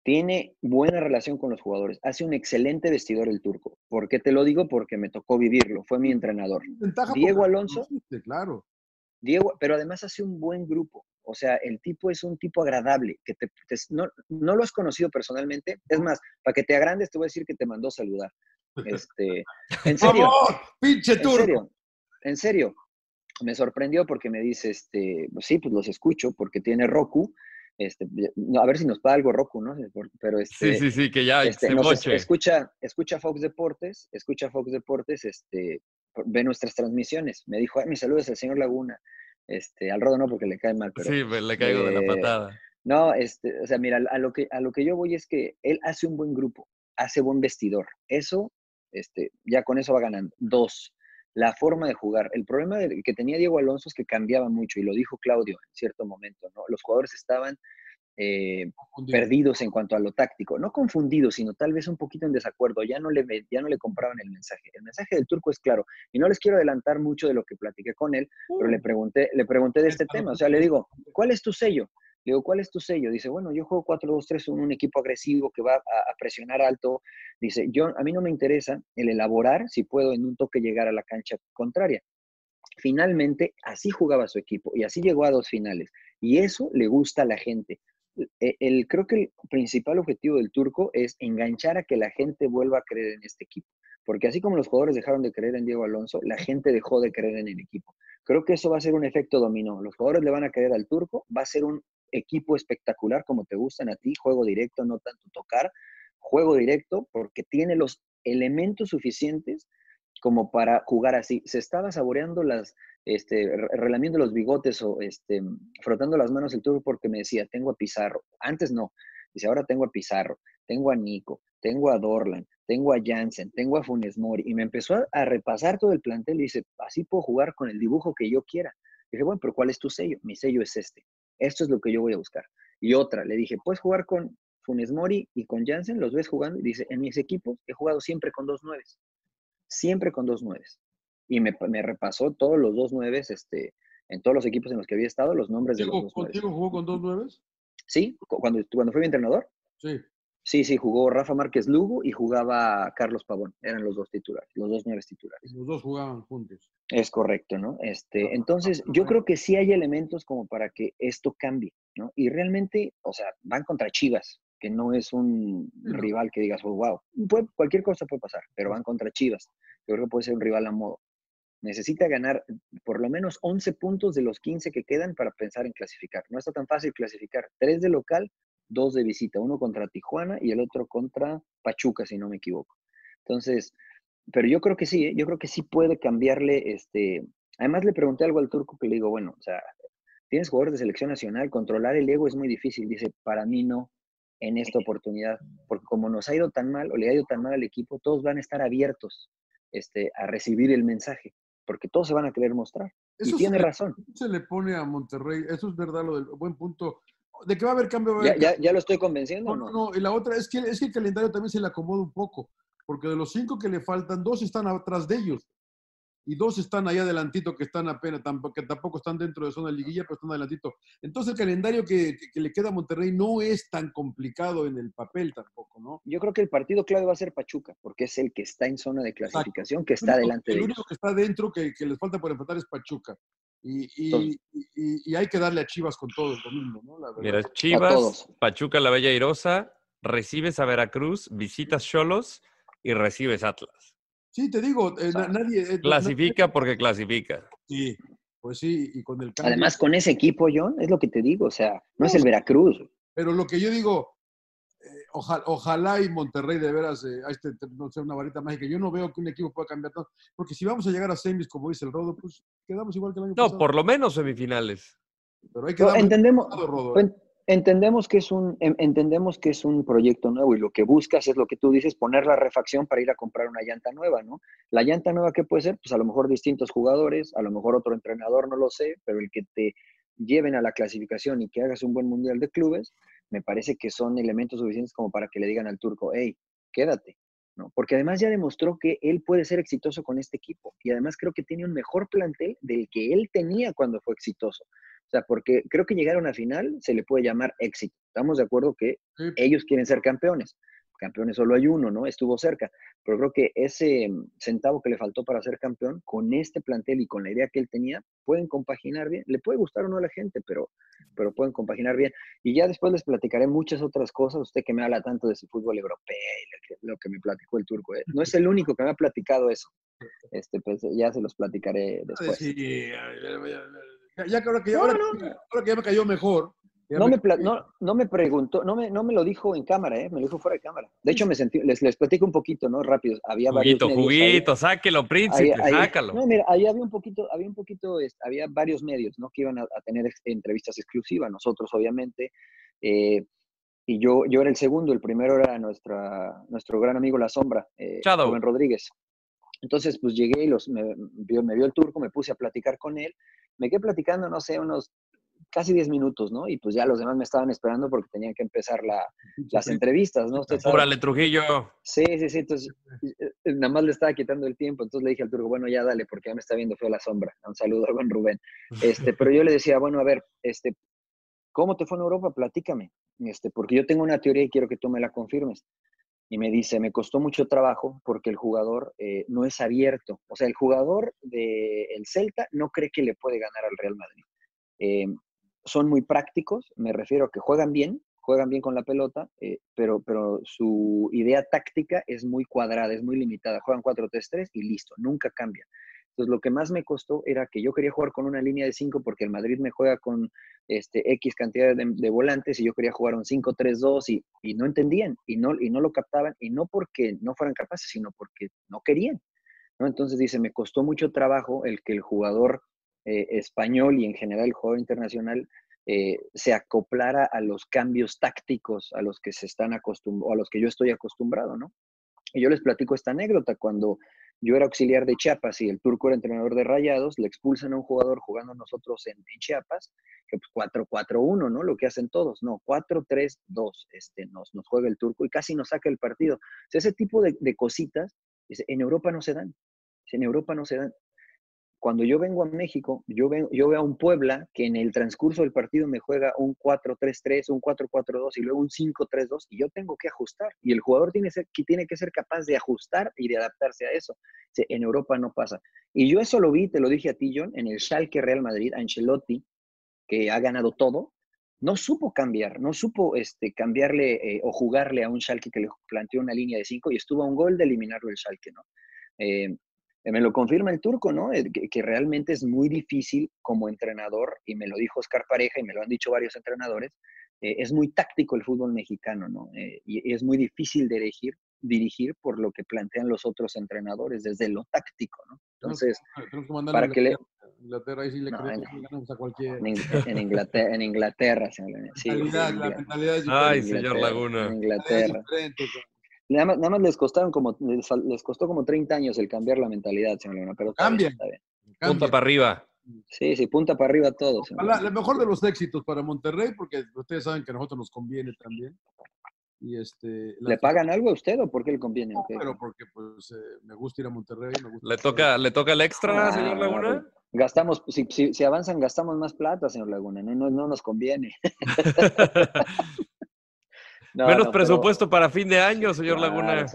tiene buena relación con los jugadores. Hace un excelente vestidor el turco. ¿Por qué te lo digo? Porque me tocó vivirlo. Fue mi entrenador. Diego Alonso. Claro. Diego, pero además hace un buen grupo. O sea, el tipo es un tipo agradable, que te, te- no, no lo has conocido personalmente. Es más, para que te agrandes, te voy a decir que te mandó saludar. Este, en ¡Por serio! ¡Pinche en turco! serio, en serio. Me sorprendió porque me dice, este, pues sí, pues los escucho porque tiene Roku. Este, no, a ver si nos paga algo Roku, ¿no? Pero este, Sí, sí, sí, que ya este, se nos escucha, escucha Fox Deportes, escucha Fox Deportes, este, ve nuestras transmisiones. Me dijo, ay, mis saludos al señor Laguna. Este, al Rodo no, porque le cae mal, pero. Sí, me le caigo de la patada. No, este, o sea, mira, a lo que a lo que yo voy es que él hace un buen grupo, hace buen vestidor. Eso, este, ya con eso va ganando. Dos, la forma de jugar. El problema que tenía Diego Alonso es que cambiaba mucho, y lo dijo Claudio en cierto momento, ¿no? Los jugadores estaban eh, perdidos en cuanto a lo táctico, no confundidos, sino tal vez un poquito en desacuerdo, ya no le, ya no le compraban el mensaje. El mensaje del turco es claro, y no les quiero adelantar mucho de lo que platiqué con él, pero le pregunté, le pregunté de este tema, o sea, le digo, ¿cuál es tu sello? Le digo, ¿cuál es tu sello? Dice, bueno, yo juego 4-2-3, un, un equipo agresivo que va a, presionar alto. Dice, yo, a mí no me interesa el elaborar si puedo en un toque llegar a la cancha contraria. Finalmente, así jugaba su equipo y así llegó a dos finales. Y eso le gusta a la gente. El, el- creo que el principal objetivo del turco es enganchar a que la gente vuelva a creer en este equipo. Porque así como los jugadores dejaron de creer en Diego Alonso, la gente dejó de creer en el equipo. Creo que eso va a ser un efecto dominó. Los jugadores le van a creer al turco, va a ser un equipo espectacular como te gustan a ti, juego directo, no tanto tocar, juego directo porque tiene los elementos suficientes como para jugar así. Se estaba saboreando las, este, re- relamiendo los bigotes o este, frotando las manos el turco porque me decía, tengo a Pizarro. Antes no. Dice, ahora tengo a Pizarro, tengo a Nico, tengo a Dorlan, tengo a Jansen, tengo a Funes Mori. Y me empezó a, a repasar todo el plantel y dice, así puedo jugar con el dibujo que yo quiera. dije, bueno, pero ¿cuál es tu sello? Mi sello es este. Esto es lo que yo voy a buscar. Y otra, le dije, ¿puedes jugar con Funes Mori y con Jansen? ¿Los ves jugando? Y dice, en mis equipos he jugado siempre con dos nueves. Siempre con dos nueves. Y me, me repasó todos los dos nueves, este, en todos los equipos en los que había estado, los nombres de los ¿Contigo, dos nueves. contigo jugó con dos nueves? Sí, cu- cuando, cuando fue mi entrenador, Sí. Sí, sí, jugó Rafa Márquez Lugo y jugaba Carlos Pavón. Eran los dos titulares, los dos nueves titulares. Los dos jugaban juntos. Es correcto, ¿no? Este, entonces, yo creo que sí hay elementos como para que esto cambie, ¿no? Y realmente, o sea, van contra Chivas, que no es un Sí, rival que digas, oh, wow, puede- cualquier cosa puede pasar, pero van contra Chivas. Yo creo que puede ser un rival a modo. Necesita ganar por lo menos 11 puntos de los 15 que quedan para pensar en clasificar. No está tan fácil clasificar. Tres de local, dos de visita. Uno contra Tijuana y el otro contra Pachuca, si no me equivoco. Entonces, pero yo creo que sí, ¿eh? yo creo que sí puede cambiarle, este, además le pregunté algo al turco que le digo, bueno, o sea, tienes jugadores de selección nacional, controlar el ego es muy difícil, dice, para mí no, en esta oportunidad, porque como nos ha ido tan mal, o le ha ido tan mal al equipo, todos van a estar abiertos, este, a recibir el mensaje, porque todos se van a querer mostrar, y Eso tiene se, le- razón, se le pone a Monterrey. Eso es verdad, lo del buen punto. De que va a haber cambio, ¿Ya, haber ya, ya lo estoy convenciendo No, no, no? Y la otra es que, es que el calendario también se le acomoda un poco, porque de los cinco que le faltan, dos están atrás de ellos y dos están ahí adelantito que están apenas, que tampoco están dentro de zona de liguilla, pero están adelantito. Entonces el calendario que, que- que le queda a Monterrey no es tan complicado en el papel tampoco, ¿no? Yo creo que el partido clave va a ser Pachuca, porque es el que está en zona de clasificación, que El está único- delante de El ellos. único que está dentro que, que les falta por empatar es Pachuca. Y, y- y- y hay que darle a Chivas con todo el domingo, ¿no? La verdad. Mira. Chivas, Pachuca la Bella Irosa, recibes a Veracruz, visitas Cholos y recibes Atlas. Sí, te digo, eh, na- nadie... eh, no- Clasifica porque clasifica. Sí, pues sí, y con el cambio. Además, con ese equipo, John, es lo que te digo, o sea, no es el. Veracruz. Pero lo que yo digo, ojalá, ojalá y Monterrey de veras, eh, a este, no sea una varita mágica. Yo no veo que un equipo pueda cambiar todo. Porque si vamos a llegar a semis, como dice el Rodo, pues quedamos igual que el año No, pasado. por lo menos semifinales. Pero hay que Pero entendemos, cuidado, Rodo, ¿eh? entendemos que es un en- entendemos que es un proyecto nuevo y lo que buscas es lo que tú dices poner la refacción para ir a comprar una llanta nueva no la llanta nueva qué puede ser pues a lo mejor distintos jugadores a lo mejor otro entrenador no lo sé pero el que te lleven a la clasificación y que hagas un buen mundial de clubes me parece que son elementos suficientes como para que le digan al turco hey quédate no porque además ya demostró que él puede ser exitoso con este equipo y además creo que tiene un mejor plantel del que él tenía cuando fue exitoso o sea, porque creo que llegar a una final se le puede llamar éxito. Estamos de acuerdo que Sí. ellos quieren ser campeones. Campeones solo hay uno, ¿no? Estuvo cerca. Pero creo que ese mm, centavo que le faltó para ser campeón, con este plantel y con la idea que él tenía, pueden compaginar bien. Le puede gustar o no a la gente, pero, pero pueden compaginar bien. Y ya después les platicaré muchas otras cosas. Usted que me habla tanto de su fútbol europeo y lo que, lo que me platicó el turco. ¿eh? No es el único que me ha platicado eso. Este, pues, ya se los platicaré después. Sí, ya, ya que ahora que ya, No, ahora, no. que- ahora que ya me cayó mejor. No me, no, no me preguntó, no me, no me lo dijo en cámara, ¿eh? me lo dijo fuera de cámara. De hecho, me sentí, les, les platico un poquito, ¿no? Rápido. Había Juguito, varios ahí. juguito, sáquelo, príncipe, Ahí- ahí- sácalo. No, mira, ahí había un poquito, había un poquito, este, había varios medios, ¿no? Que iban a, a tener entrevistas exclusivas, nosotros obviamente. eh, y yo, yo era el segundo, el primero era nuestra, nuestro gran amigo La Sombra, eh, Shadow. Rubén Rodríguez. Entonces, pues llegué y los, me, vio, me vio el turco, me puse a platicar con él. Me quedé platicando, no sé, unos casi 10 minutos, ¿no? Y pues ya los demás me estaban esperando porque tenían que empezar la- las entrevistas, ¿no? Usted sabe. Órale, Trujillo. Sí, sí, sí. Entonces, eh, eh, nada más le estaba quitando el tiempo. Entonces le dije al turco, bueno, ya dale, porque ya me está viendo feo la sombra. Un saludo al buen Rubén. Este, pero yo le decía, bueno, a ver, este, ¿cómo te fue en Europa? Platícame. Este, porque yo tengo una teoría y quiero que tú me la confirmes. Y me dice, me costó mucho trabajo porque el jugador eh, no es abierto. O sea, el jugador del Celta no cree que le puede ganar al Real Madrid. Eh, son muy prácticos, me refiero a que juegan bien, juegan bien con la pelota, eh, pero, pero su idea táctica es muy cuadrada, es muy limitada. Juegan 4-3-3 y listo, nunca cambia. Entonces, lo que más me costó era que yo quería jugar con una línea de 5 porque el Madrid me juega con este, X cantidad de, volantes y yo quería jugar un 5-3-2 y, y no entendían y no, y no lo captaban y no porque no fueran capaces, sino porque no querían. ¿no? Entonces dice, me costó mucho trabajo el que el jugador eh, español y en general el jugador internacional eh, se acoplara a los cambios tácticos a los que se están acostumbrados, a los que yo estoy acostumbrado, ¿no? Y yo les platico esta anécdota, cuando yo era auxiliar de Chiapas y el turco era entrenador de Rayados, le expulsan a un jugador jugando nosotros en, Chiapas, que pues 4-4-1, ¿no? Lo que hacen todos, no, 4-3-2, este, nos, nos juega el turco y casi nos saca el partido. Ese tipo de, de cositas, en Europa no se dan, en Europa no se dan cuando yo vengo a México, yo, veo, yo veo a un Puebla que en el transcurso del partido me juega un 4-3-3, un 4-4-2 y luego un 5-3-2 y yo tengo que ajustar. Y el jugador tiene, ser, tiene que ser capaz de ajustar y de adaptarse a eso. En Europa no pasa. Y yo eso lo vi, te lo dije a ti, John, en el Schalke Real Madrid, Ancelotti, que ha ganado todo, no supo cambiar, no supo este, cambiarle eh, o jugarle a un Schalke que le planteó una línea de 5 y estuvo a un gol de eliminarlo el Schalke, ¿no? Eh, me lo confirma el turco, ¿no? Que, que, realmente es muy difícil como entrenador, y me lo dijo Oscar Pareja y me lo han dicho varios entrenadores, eh, es muy táctico el fútbol mexicano, ¿no? Eh, y, y, es muy difícil dirigir, dirigir por lo que plantean los otros entrenadores, desde lo táctico, ¿no? Entonces, que para que le... Inglaterra, ahí sí le no, en, a cualquier... en, en, Inglaterra, en Inglaterra, sí, mentalidad, sí, la mentalidad es Ay, señor Laguna. En Inglaterra. Nada más, nada más, les costaron como les, les, costó como 30 años el cambiar la mentalidad, señor Leona, pero cambia. Está bien, Punta para arriba. Sí, sí, punta para arriba todo. La, lo mejor de los éxitos para Monterrey, porque ustedes saben que a nosotros nos conviene también. Y este, ¿Le pagan algo a usted o por qué le conviene? No, okay. pero porque pues eh, me gusta ir a Monterrey. Me gusta ¿Le, toca, ¿Le toca el extra, ah, señor Laguna? Gastamos, si, si, si, avanzan, gastamos más plata, señor Laguna. No, no, no nos conviene. No, Menos no, presupuesto pero... para fin de año, señor claro, Laguna.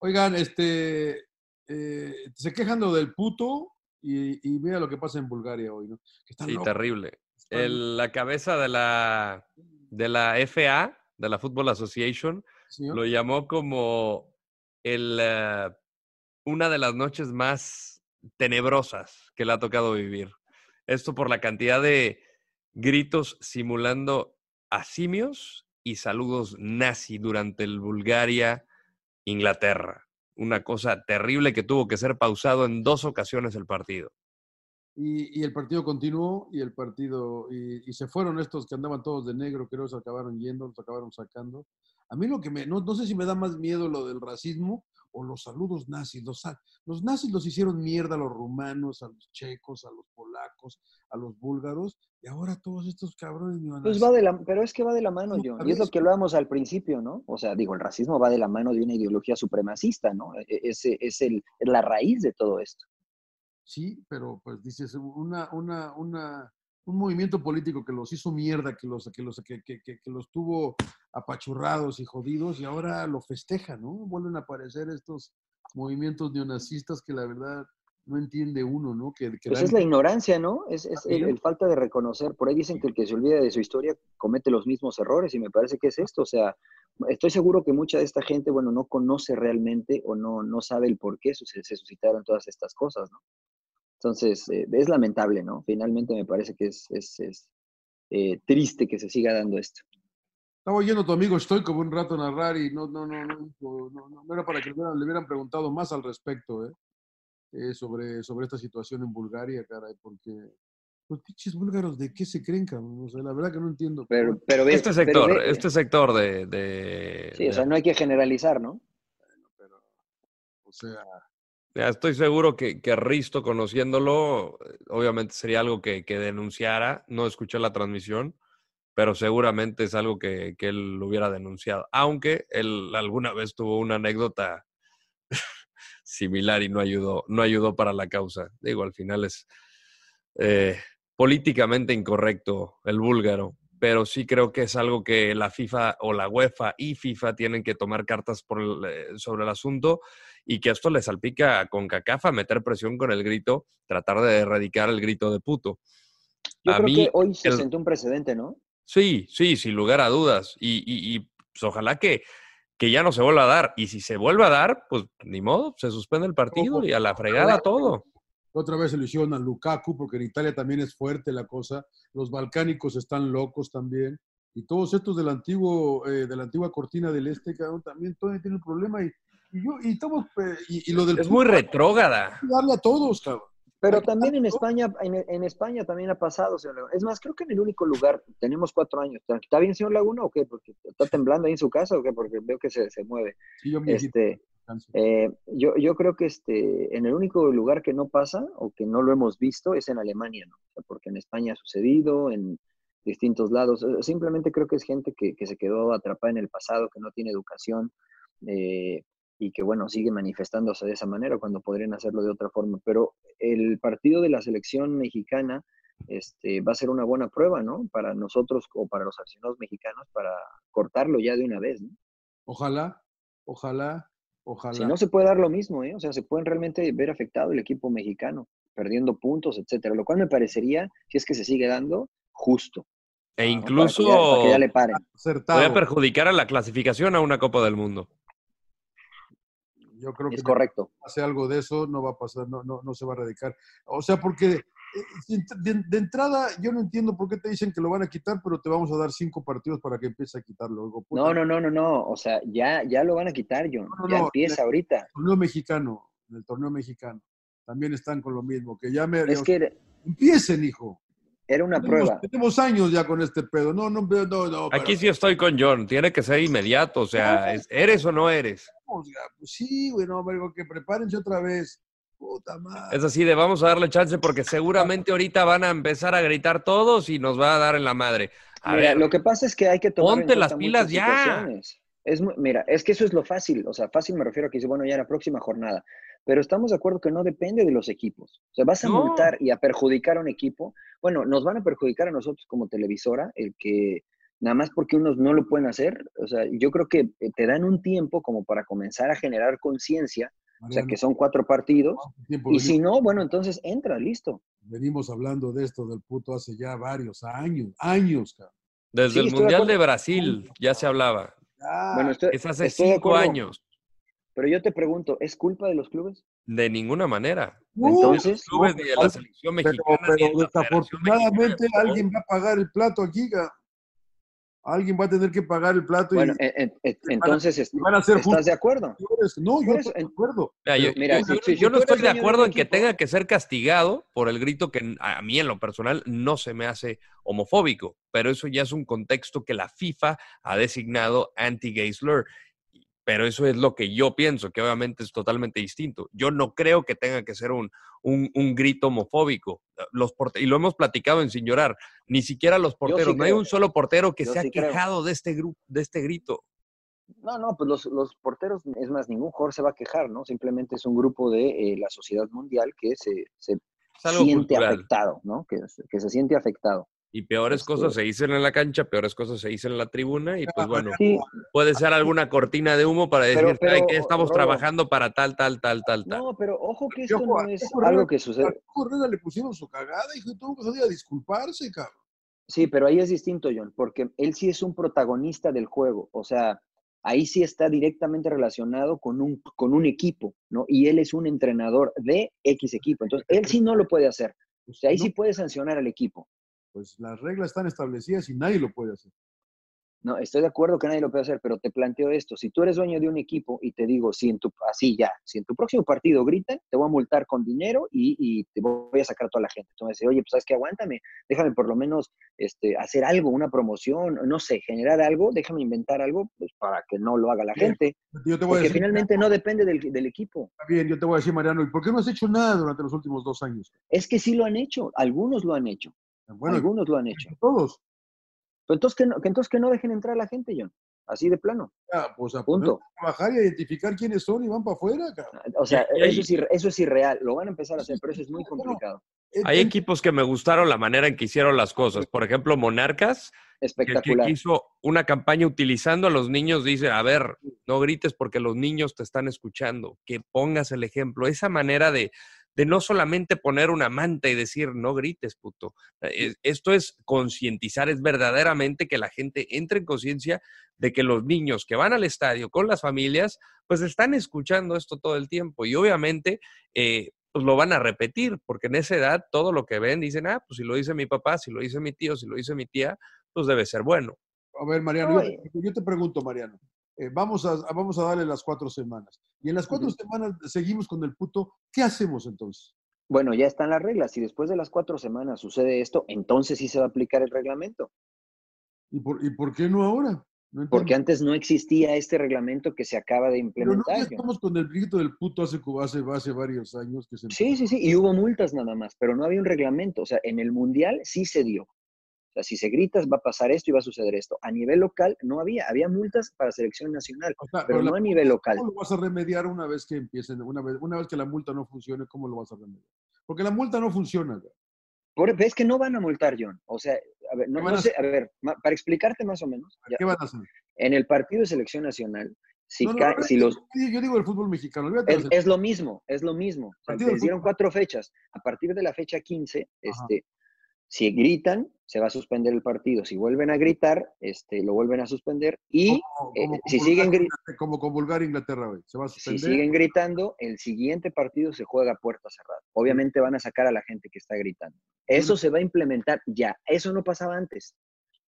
Oigan, este, eh, se quejan lo del puto y, y, mira lo que pasa en Bulgaria hoy, ¿no? sí, locos. terrible. El, la cabeza de la, de la FA, de la Football Association, ¿Señor? lo llamó como el, uh, una de las noches más tenebrosas que le ha tocado vivir. Esto por la cantidad de gritos simulando a simios y saludos nazi durante el Bulgaria-Inglaterra. Una cosa terrible que tuvo que ser pausado en dos ocasiones el partido. Y, y el partido continuó y el partido, y, y, se fueron estos que andaban todos de negro, creo que se acabaron yendo, los acabaron sacando. A mí lo que me, no, no sé si me da más miedo lo del racismo o los saludos nazis. Los, los, nazis los hicieron mierda a los rumanos, a los checos, a los polacos, a los búlgaros, y ahora todos estos cabrones. Pues va de la, pero es que va de la mano, John, y es lo que hablábamos al principio, ¿no? O sea, digo, el racismo va de la mano de una ideología supremacista, ¿no? E, e, es, es, el, es la raíz de todo esto. Sí, pero pues dices, una, una, una, un movimiento político que los hizo mierda, que los, que los, que, que, que, los tuvo apachurrados y jodidos, y ahora lo festejan, ¿no? Vuelven a aparecer estos movimientos neonazistas que la verdad no entiende uno, ¿no? Que, pues es la ignorancia, ¿no? Es, es el, el, falta de reconocer. Por ahí dicen que el que se olvida de su historia comete los mismos errores, y me parece que es esto. O sea, estoy seguro que mucha de esta gente, bueno, no conoce realmente o no, no sabe el por qué se, se suscitaron todas estas cosas, ¿no? Entonces, eh, es lamentable, ¿no? Finalmente me parece que es, es, es eh, triste que se siga dando esto. Estaba oyendo a tu amigo Estoy como un rato narrar y no, no, no, no, no, no era para que le hubieran, le hubieran preguntado más al respecto, ¿eh? ¿eh? sobre, sobre esta situación en Bulgaria, caray, porque los pinches búlgaros, ¿de qué se creen, cabrón? O sea, la verdad que no entiendo. Pero, pero este sector, pero este sector de, de, Sí, o sea, no hay que generalizar, ¿no? Bueno, pero, o sea, ya estoy seguro que, Risto, conociéndolo, obviamente sería algo que, denunciara. No escuché la transmisión, pero seguramente es algo que, que, él hubiera denunciado. Aunque él alguna vez tuvo una anécdota similar y no ayudó, no ayudó para la causa. Digo, al final es eh, políticamente incorrecto el búlgaro, pero sí creo que es algo que la FIFA o la UEFA y FIFA tienen que tomar cartas por el, eh, sobre el asunto y que esto le salpica con cacafa meter presión con el grito, tratar de erradicar el grito de puto. Yo a creo mí, que hoy se el... sentó un precedente, ¿no? Sí, sí, sin lugar a dudas. Y, y, y pues, ojalá que, que ya no se vuelva a dar. Y si se vuelve a dar, pues ni modo, se suspende el partido y a la fregada todo. Otra vez se lo hicieron a Lukaku, porque en Italia también es fuerte la cosa. Los balcánicos están locos también. Y todos estos del antiguo, eh, de la antigua cortina del este, también todavía tienen el problema. Y, y, yo, y, estamos, eh, y, y, lo del es muy retrógrada. Darle a todos, cabrón. Pero también en España, en, en, España también ha pasado, señor Laguna. Es más, creo que en el único lugar, tenemos cuatro años. ¿Está bien, señor Laguna, o qué? Porque está temblando ahí en su casa o qué? Porque veo que se, se mueve. Sí, yo me este, eh, yo, yo creo que este, en el único lugar que no pasa o que no lo hemos visto es en Alemania, ¿no? O sea, porque en España ha sucedido, en distintos lados. Simplemente creo que es gente que, que se quedó atrapada en el pasado, que no tiene educación. Eh, y que, bueno, sigue manifestándose de esa manera cuando podrían hacerlo de otra forma. Pero el partido de la selección mexicana este, va a ser una buena prueba, ¿no? Para nosotros o para los aficionados mexicanos para cortarlo ya de una vez, ¿no? Ojalá, ojalá, ojalá. Si no se puede dar lo mismo, ¿eh? O sea, se pueden realmente ver afectado el equipo mexicano, perdiendo puntos, etcétera. Lo cual me parecería, si es que se sigue dando, justo. E incluso ¿no? para, que ya, para que ya le paren. perjudicar a la clasificación a una Copa del Mundo. Yo creo que es correcto. hace algo de eso, no va a pasar, no, no, no se va a erradicar. O sea, porque de, de, entrada yo no entiendo por qué te dicen que lo van a quitar, pero te vamos a dar cinco partidos para que empiece a quitarlo. No, no, no, no, no. O sea, ya, ya lo van a quitar, John. No, no, ya empieza el, ahorita. El torneo mexicano, en el torneo mexicano, también están con lo mismo. Que ya me. Es que empiecen, hijo. Era una tenemos, prueba. Tenemos años ya con este pedo. No, no, no. no Aquí pero... sí estoy con John. Tiene que ser inmediato. O sea, ¿eres o no eres? Pues sí, güey, no, pero que prepárense otra vez. Puta madre. Es así de vamos a darle chance porque seguramente ahorita van a empezar a gritar todos y nos va a dar en la madre. A mira, ver, lo que pasa es que hay que tomar ponte las pilas ya. Es, mira, es que eso es lo fácil. O sea, fácil me refiero a que dice, bueno, ya la próxima jornada. Pero estamos de acuerdo que no depende de los equipos. O sea, vas a no. multar y a perjudicar a un equipo. Bueno, nos van a perjudicar a nosotros como televisora, el que nada más porque unos no lo pueden hacer. O sea, yo creo que te dan un tiempo como para comenzar a generar conciencia, o sea, que son cuatro partidos. Y si no, bueno, entonces entra, listo. Venimos hablando de esto del puto hace ya varios años, años, cabrón. Desde sí, el Mundial de, de, Brasil ya se hablaba. Ya. Bueno, estoy, es hace cinco años. Pero yo te pregunto, ¿es culpa de los clubes? De ninguna manera. Entonces, los clubes ni de la selección mexicana. Pero, desafortunadamente alguien va a pagar el plato aquí. Alguien va a tener que pagar el plato Bueno, y, en- en- y van a- entonces, van a ser ¿estás de acuerdo? No, yo estoy de acuerdo. Mira, yo, Mira, yo- si- yo- si yo tú no estoy de acuerdo en que tenga que ser castigado por el grito que a mí en lo personal no se me hace homofóbico, pero eso ya es un contexto que la FIFA ha designado anti-gay slur. Pero eso es lo que yo pienso, que obviamente es totalmente distinto. Yo no creo que tenga que ser un, un, un grito homofóbico. Los porte- y lo hemos platicado en Sin Llorar. Ni siquiera los porteros. no hay un solo portero que Yo se ha creo. quejado de este, gru- de este grito. No, no, pues los, los porteros, es más, ningún jugador se va a quejar, ¿no? Simplemente es un grupo de eh, la sociedad mundial que se, se siente cultural. afectado, ¿no? Que, que se siente afectado. Y peores cosas se dicen en la cancha, peores cosas se dicen en la tribuna. Y pues bueno, Sí, puede ser alguna cortina de humo para decir, Pero- "¿Saben pero, qué? Estamos trabajando para tal, tal, tal, tal, tal. no, pero ojo que esto ojo, no a es algo que A sucede. Coco Herrera le pusieron su cagada y tuvo que salir a disculparse, cabrón. Sí, pero ahí es distinto, John, porque él sí es un protagonista del juego. O sea, ahí sí está directamente relacionado con un, con un equipo, ¿no? Y él es un entrenador de X equipo. Entonces, él sí no lo puede hacer. O sea, ahí No, sí puede sancionar al equipo. Pues las reglas están establecidas y nadie lo puede hacer. No, estoy de acuerdo que nadie lo puede hacer, pero te planteo esto. Si tú eres dueño de un equipo y te digo, si en tu, así ya, si en tu próximo partido gritan, te voy a multar con dinero y, y te voy a sacar a toda la gente. Entonces, oye, pues sabes que aguántame, déjame por lo menos este, hacer algo, una promoción, no sé, generar algo, déjame inventar algo pues, para que no lo haga la Bien, gente. Yo te voy a Porque decir, finalmente no depende del, del equipo. está bien, yo te voy a decir, Mariano, ¿y por qué no has hecho nada durante los últimos dos años? Es que sí lo han hecho, algunos lo han hecho, Bueno, algunos lo han hecho. todos. Pero entonces que, no, que entonces que no dejen entrar a la gente, John. Así de plano. Ya, pues a Punto. a trabajar y a identificar quiénes son y van para afuera, cabrón. O sea, eso es, irre- eso es irreal. Lo van a empezar a hacer, pero eso es muy complicado. Hay equipos que me gustaron la manera en que hicieron las cosas. Por ejemplo, Monarcas, que, que Espectacular. hizo una campaña utilizando a los niños, dice, a ver, no grites porque los niños te están escuchando, que pongas el ejemplo. Esa manera de, de no solamente poner una manta y decir, no grites, puto. Esto es concientizar, es verdaderamente que la gente entre en conciencia de que los niños que van al estadio con las familias, pues están escuchando esto todo el tiempo. Y obviamente, eh, pues lo van a repetir, porque en esa edad todo lo que ven dicen, ah, pues si lo dice mi papá, si lo dice mi tío, si lo dice mi tía, pues debe ser bueno. A ver, Mariano, yo, yo te pregunto, Mariano. Eh, vamos, a, vamos a darle las cuatro semanas. Y en las cuatro semanas seguimos con el puto. ¿Qué hacemos entonces? Bueno, ya están las reglas. Si después de las cuatro semanas sucede esto, entonces sí se va a aplicar el reglamento. ¿Y por, y por qué no ahora? No Porque antes no existía este reglamento que se acaba de Pero no, implementar. ya estamos con el grito del puto hace, hace, hace varios años que se Sí, sí, sí. Y hubo multas nada más, pero no había un reglamento. O sea, en el mundial sí se dio. O sea, si se gritas va a pasar esto y va a suceder esto. A nivel local no había. Había multas para selección nacional, O sea, pero no a nivel local. ¿Cómo lo vas a remediar una vez que empiecen, una vez, una vez que la multa no funcione, cómo lo vas a remediar? Porque la multa no funciona. güey. Por, es que no van a multar, John. O sea, a ver, no, ¿Qué van no sé, a ver, para explicarte más o menos, ya, ¿Qué van a hacer? en el partido de selección nacional, si, No, si los, Yo digo el fútbol mexicano. es, es lo mismo, es lo mismo. O sea, les dieron cuatro fechas. A partir de la fecha 15, Ajá. este, si gritan, se va a suspender el partido. Si vuelven a gritar, este, lo vuelven a suspender. Y eh, si siguen Bulgaria- gri- como con Bulgaria e Inglaterra, güey. Se va a si suspender. siguen gritando, el siguiente partido se juega a puerta cerrada. Obviamente van a sacar a la gente que está gritando. Eso se va a implementar ya. Eso no pasaba antes.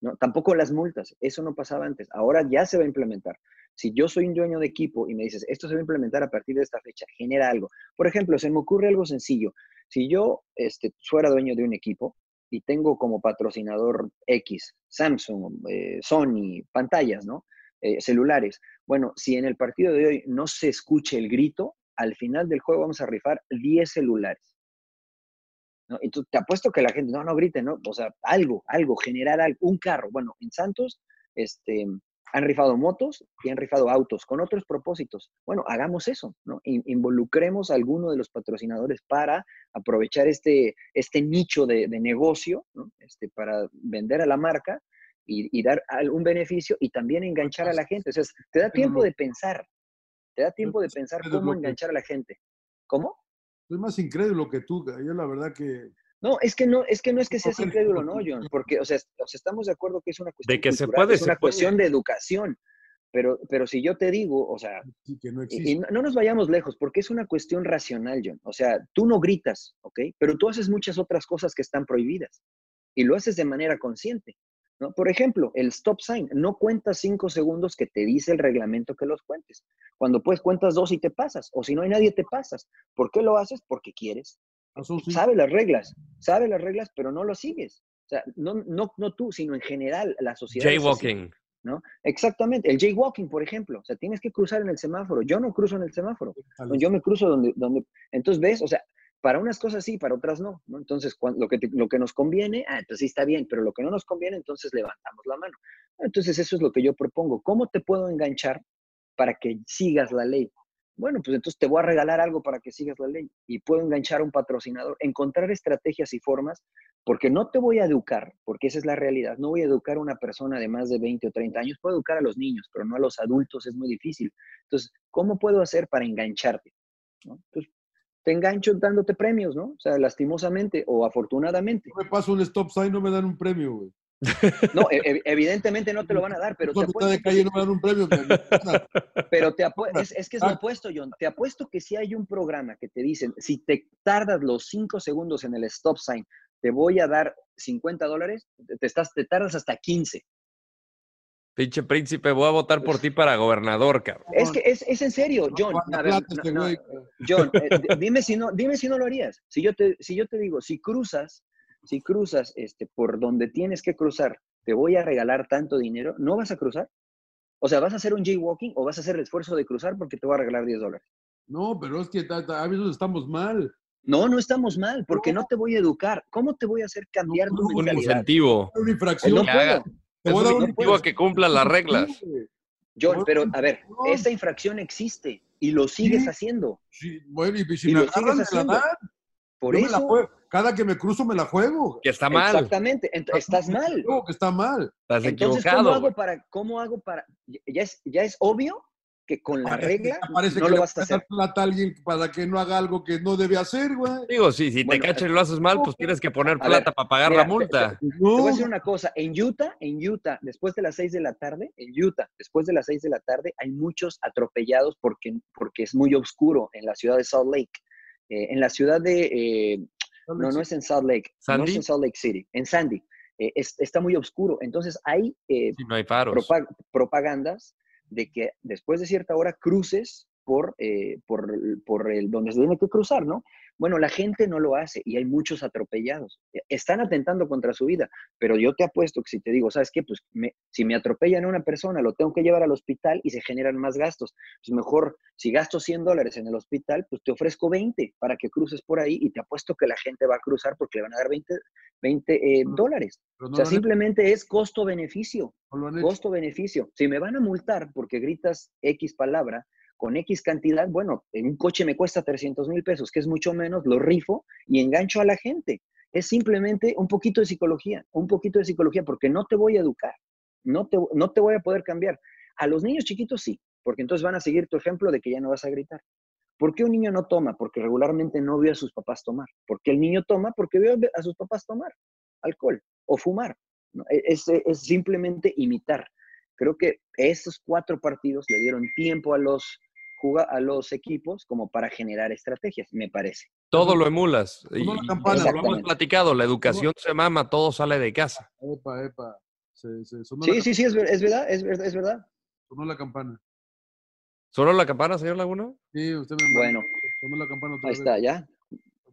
¿no? Tampoco las multas. Eso no pasaba antes. Ahora ya se va a implementar. Si yo soy un dueño de equipo y me dices, esto se va a implementar a partir de esta fecha, genera algo. Por ejemplo, se me ocurre algo sencillo. Si yo este, fuera dueño de un equipo y tengo como patrocinador X, Samsung, eh, Sony, pantallas, ¿no? Eh, celulares. Bueno, si en el partido de hoy no se escuche el grito, al final del juego vamos a rifar 10 celulares. ¿no? Y tú, te apuesto que la gente, no, no grite, ¿no? O sea, algo, algo, generar algo, un carro. Bueno, en Santos, este, han rifado motos y han rifado autos con otros propósitos. Bueno, hagamos eso, ¿no? In- involucremos a alguno de los patrocinadores para aprovechar este, este nicho de, de negocio, ¿no? Este, para vender a la marca y, y dar algún beneficio y también enganchar a la gente. O sea, es- te da tiempo de pensar, te da tiempo de pensar es cómo enganchar a la gente. ¿Cómo? Soy más incrédulo que tú. Yo la verdad que... No, es que no, es que no es que seas incrédulo, ¿no. John? Porque, o sea, es- o sea, estamos de acuerdo que es una cuestión que se puede, es se una puede. cuestión de educación. Pero, pero si yo te digo, o sea, sí, que no y, existe. y no, no nos vayamos lejos, porque es una cuestión racional, John. O sea, tú no gritas, ¿ok? Pero tú haces muchas otras cosas que están prohibidas y lo haces de manera consciente. ¿no? Por ejemplo, el stop sign, no cuentas cinco segundos que te dice el reglamento que los cuentes. Cuando puedes cuentas dos y te pasas, o si no hay nadie te pasas. ¿Por qué lo haces? Porque quieres. Sabe las reglas, sabe las reglas, pero no lo sigues. O sea, no, no, no tú, sino en general la sociedad. Jaywalking. ¿no? Exactamente, el jaywalking, por ejemplo, o sea, tienes que cruzar en el semáforo. Yo no cruzo en el semáforo, yo me cruzo donde, donde, entonces ves, o sea, para unas cosas sí, para otras no, ¿no? Entonces, cuando, lo, que lo que nos conviene, ah, entonces sí está bien, pero lo que no nos conviene, entonces levantamos la mano. Entonces, eso es lo que yo propongo. ¿Cómo te puedo enganchar para que sigas la ley? Bueno, pues entonces te voy a regalar algo para que sigas la ley y puedo enganchar a un patrocinador, encontrar estrategias y formas, porque no te voy a educar, porque esa es la realidad, no voy a educar a una persona de más de 20 o 30 años, puedo educar a los niños, pero no a los adultos, es muy difícil. Entonces, ¿cómo puedo hacer para engancharte? Te engancho dándote premios, ¿no? O sea, lastimosamente o afortunadamente. No me paso un stop sign, no me dan un premio, güey. No, e, e, evidentemente no te lo van a dar, pero te apuesto de calle no me dan un premio. pero te es, es, que es lo ah. opuesto, John. Te apuesto que si hay un programa que te dicen, si te tardas los cinco segundos en el stop sign, te voy a dar 50 dólares, te, estás, te tardas hasta 15. Pinche príncipe, voy a votar por ti para gobernador, cabrón. Es que es, es en serio, John. John, eh, dime, si no, dime si no lo harías. Si yo te, si yo te digo, si cruzas si cruzas este, por donde tienes que cruzar, te voy a regalar tanto dinero, ¿no vas a cruzar? O sea, ¿vas a hacer un jaywalking o vas a hacer el esfuerzo de cruzar porque te voy a regalar 10 dólares? No, pero es que a veces estamos mal. No, no estamos mal, porque no, te voy a educar. ¿Cómo te voy a hacer cambiar tu mentalidad? Un incentivo. Una infracción. No te voy a dar un incentivo a que cumpla las reglas. John, pero a ver, esa infracción existe y lo sigues haciendo. Sí, bueno, y si me lo sigues haciendo. Por eso. cada que me cruzo me la juego. Que está mal. Exactamente. estás mal. que está mal. Estás Entonces, ¿cómo hago para, cómo hago para, ya es, ya es obvio que con la regla Parece no que lo vas a hacer. plata a alguien para que no haga algo que no debe hacer, güey. Digo, sí, si te cachas y lo haces mal, pues tienes que poner plata para pagar la multa. Te, voy a decir una cosa, en Utah, en Utah, después de las seis de la tarde, en Utah, después de las seis de la tarde, hay muchos atropellados porque, porque es muy oscuro en la ciudad de Salt Lake. Eh, en la ciudad de... Eh, no, no es en Salt Lake. No es en Salt Lake City, en Sandy. Eh, está muy oscuro. Entonces hay, no hay propagandas de que después de cierta hora cruces por, por, por el, donde se tiene que cruzar, ¿no? Bueno, la gente no lo hace y hay muchos atropellados. E, están atentando contra su vida, pero yo te apuesto que si te digo, ¿sabes qué? Pues si me atropellan a una persona, lo tengo que llevar al hospital y se generan más gastos. Pues mejor, si gasto 100 dólares en el hospital, pues te ofrezco 20 para que cruces por ahí y te apuesto que la gente va a cruzar porque le van a dar 20, 20 eh, dólares. o sea, simplemente es costo-beneficio. Costo-beneficio. Si me van a multar porque gritas X palabra, con X cantidad, bueno, en un coche me cuesta 300 mil pesos, que es mucho menos, lo rifo y engancho a la gente. Es simplemente un poquito de psicología, un poquito de psicología, porque no te voy a educar, no te, no te voy a poder cambiar. A los niños chiquitos sí, porque entonces van a seguir tu ejemplo de que ya no vas a gritar. ¿Por qué un niño no toma? Porque regularmente no vio a sus papás tomar. ¿Por qué el niño toma? Porque vio a sus papás tomar alcohol o fumar. E, es, es simplemente imitar. Creo que esos cuatro partidos le dieron tiempo a los, a los equipos como para generar estrategias, me parece. Todo lo emulas. Y, lo hemos platicado, la educación se mama, todo sale de casa. Epa, epa. sí, sí, sí, es, es, verdad, es, es verdad. Sonó la campana. ¿Sonó la campana, señor Laguna? Sí, usted me Bueno. Sonó la campana otra Ahí está, ¿ya?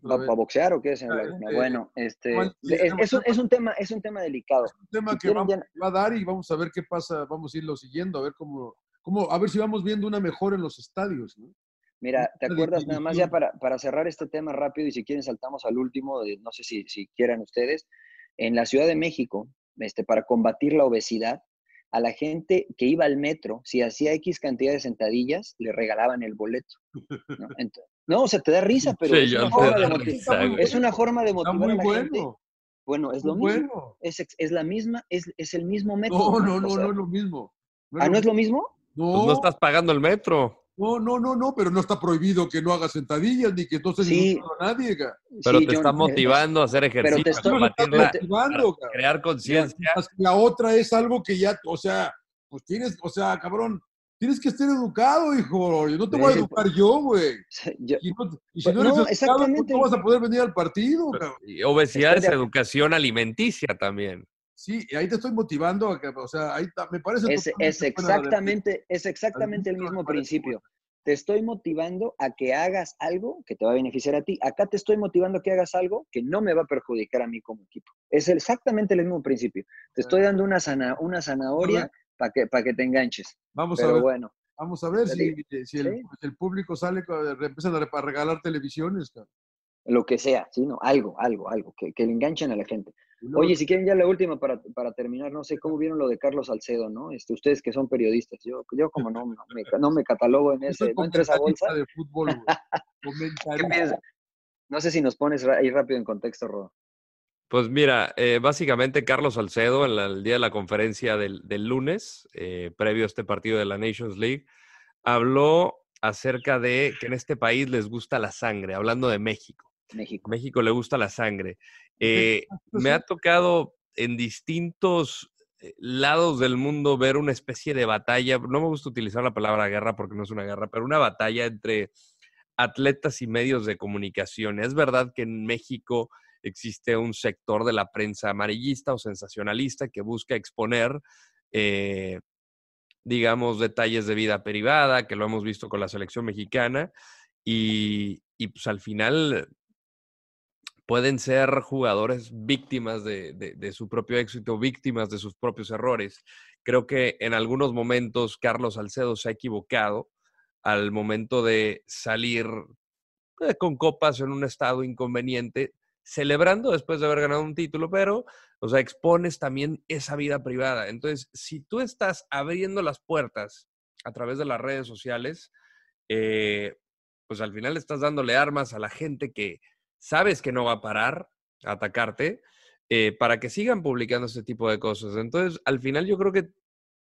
¿Para boxear o qué, señor Laguna? Este, bueno, este, es, un, es, un, tema, es un tema delicado. Es un tema que va a dar y vamos a ver qué pasa, vamos a irlo siguiendo, a ver cómo, cómo a ver si vamos viendo una mejor en los estadios, ¿no? Mira, ¿te acuerdas nada más ya para, para, cerrar este tema rápido y si quieren saltamos al último, no sé si, si quieran ustedes, en la Ciudad de México, este, para combatir la obesidad, a la gente que iba al metro, si hacía X cantidad de sentadillas, le regalaban el boleto. ¿no? no o sea, te da risa, pero es, una forma de motivar, es, una forma de motivar, a la bueno. gente. Bueno, es lo mismo. Es, es, la misma, es, es el mismo método. No, no, no, no es lo mismo. ¿Ah, no es lo mismo? No. Pues no estás pagando el metro. No, no, no, no, pero no está prohibido que no hagas sentadillas ni que entonces sí. no a nadie. Pero te está motivando a hacer ejercicio. Pero te estoy motivando, crear conciencia. La otra es algo que ya, o sea, pues tienes, o sea, cabrón, tienes que estar educado, hijo. Yo no te voy a educar yo, güey. Y, no, y, si no eres educado, pues no vas a poder venir al partido. Y obesidad es educación alimenticia también. Sí, y ahí te estoy motivando a que, o sea, ahí me parece... Es, es exactamente, es exactamente el mismo principio. Te estoy motivando a que hagas algo que te va a beneficiar a ti. Acá te estoy motivando a que hagas algo que no me va a perjudicar a mí como equipo. Es exactamente el mismo principio. Te estoy dando una, sana, una zanahoria para que, para que te enganches. Vamos a ver. bueno. Vamos a ver si, si, el, el, público sale, empiezan a regalar televisiones. Lo que sea, ¿sí? No, algo, algo, algo, que, que le enganchen a la gente. Oye, si quieren ya la última para, para, terminar, no sé cómo vieron lo de Carlos Salcedo, ¿no? Este, ustedes que son periodistas, yo, yo como no, no, me, no me catalogo en ese, no entre esa bolsa. De fútbol, no sé si nos pones ahí rápido en contexto, Rodo. Pues mira, eh, básicamente Carlos Salcedo, en el día de la conferencia del, del lunes, eh, previo a este partido de la Nations League, habló acerca de que en este país les gusta la sangre, hablando de México. México. México le gusta la sangre. Eh, me ha tocado en distintos eh, lados del mundo ver una especie de batalla, no me gusta utilizar la palabra guerra porque no es una guerra, pero una batalla entre atletas y medios de comunicación. Es verdad que en México existe un sector de la prensa amarillista o sensacionalista que busca exponer, eh, digamos, detalles de vida privada, que lo hemos visto con la selección mexicana, y, y pues al final pueden ser jugadores víctimas de, su propio éxito, víctimas de sus propios errores. Creo que en algunos momentos Carlos Salcedo se ha equivocado al momento de salir eh, con copas en un estado inconveniente, celebrando después de haber ganado un título, pero, o sea, expones también esa vida privada. Entonces, si tú estás abriendo las puertas a través de las redes sociales, eh, pues al final estás dándole armas a la gente que sabes que no va a parar a atacarte eh, para que sigan publicando este tipo de cosas. Entonces, al final yo creo que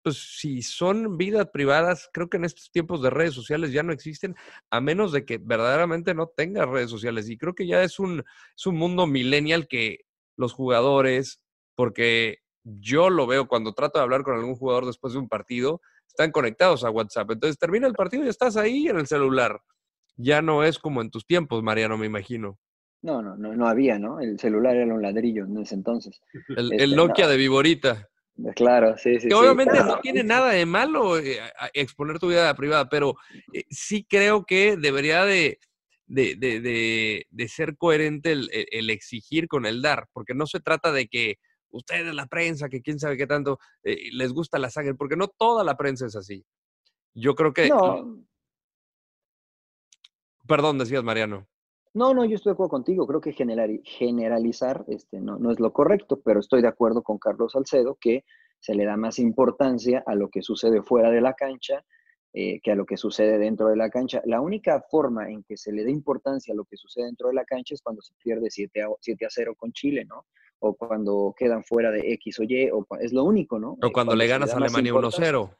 pues si son vidas privadas, creo que en estos tiempos de redes sociales ya no existen, a menos de que verdaderamente no tengas redes sociales. Y creo que ya es un, es un mundo millennial que los jugadores, porque yo lo veo cuando trato de hablar con algún jugador después de un partido, están conectados a WhatsApp. Entonces termina el partido y estás ahí en el celular. Ya no es como en tus tiempos, Mariano, me imagino. No, no, no, no había, ¿no? El celular era un ladrillo en ese entonces. El, este, Nokia de Viborita. Eh, claro, sí, sí. Que obviamente no tiene nada de malo eh, exponer tu vida privada, pero eh, sí creo que debería de, de, de, de ser coherente el, el, exigir con el dar, porque no se trata de que ustedes, la prensa, que quién sabe qué tanto les gusta la sangre, porque no toda la prensa es así. Yo creo que... No. Perdón, decías, Mariano. No, no, yo estoy de acuerdo contigo. Creo que generalizar este, no, no es lo correcto, pero estoy de acuerdo con Carlos Salcedo que se le da más importancia a lo que sucede fuera de la cancha eh, que a lo que sucede dentro de la cancha. La única forma en que se le dé importancia a lo que sucede dentro de la cancha es cuando se pierde 7 a, 7 a 0 con Chile, ¿no? O cuando quedan fuera de X o Y, o es lo único, ¿no? O cuando, le ganas a Alemania 1-0.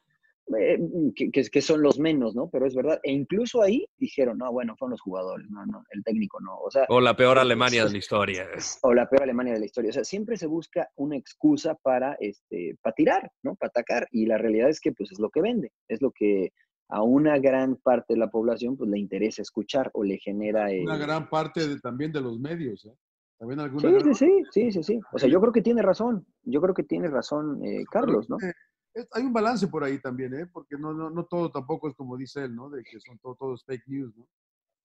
Eh, que, que, son los menos, ¿no? Pero es verdad. E incluso ahí dijeron, no, bueno, fueron los jugadores, no, no, el técnico no. O, sea, o la peor Alemania de la historia. O la peor Alemania de la historia. O sea, siempre se busca una excusa para, este, para tirar, ¿no? Para atacar. Y la realidad es que, pues, es lo que vende. Es lo que a una gran parte de la población, pues, le interesa escuchar o le genera... Una gran parte también de los medios, ¿eh? También alguna sí, sí, sí, sí, sí, O sea, yo creo que tiene razón. Yo creo que tiene razón eh, Carlos, ¿no? Hay un balance por ahí también, ¿eh? porque no, no, no todo tampoco es como dice él, ¿no? de que son todo, todos fake news. ¿no?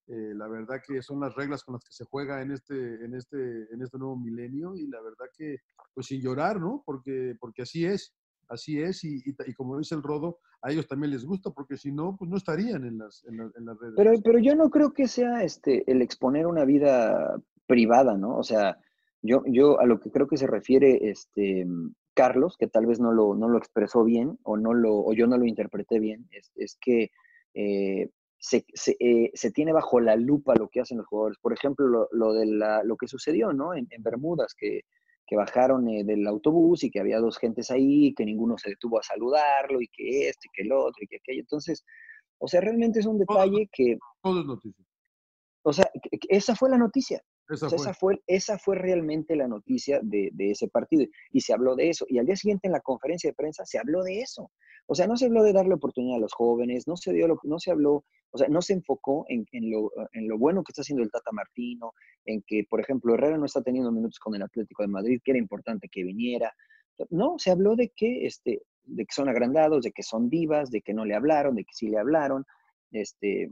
Eh, la verdad que son las reglas con las que se juega en este, en este, en este nuevo milenio y la verdad que, pues sin llorar, ¿no? Porque, porque así es, así es y, y, como dice el Rodo, a ellos también les gusta porque si no, pues no estarían en las, en, las redes. Pero, pero yo no creo que sea este, el exponer una vida privada, ¿no? O sea, yo, yo a lo que creo que se refiere este, Carlos, que tal vez no lo, no lo expresó bien o, no lo, o yo no lo interpreté bien, es, es que eh, se, se, eh, se, tiene bajo la lupa lo que hacen los jugadores. Por ejemplo, lo, lo de la, lo que sucedió ¿no? en, en Bermudas, que, que bajaron eh, del autobús y que había dos gentes ahí, que ninguno se detuvo a saludarlo y que este, que el otro y que aquello. Entonces, o sea, realmente es un detalle que... Todo es noticia. O sea, esa fue la noticia. Esa, fue. Esa, fue. realmente la noticia de, ese partido y se habló de eso. Y al día siguiente en la conferencia de prensa se habló de eso. O sea, no se habló de darle oportunidad a los jóvenes, no se, dio no se habló, o sea, no se enfocó en, lo, en lo bueno que está haciendo el Tata Martino, en que, por ejemplo, Herrera no está teniendo minutos con el Atlético de Madrid, que era importante que viniera. No, se habló de que, este, de que son agrandados, de que son divas, de que no le hablaron, de que sí le hablaron, este,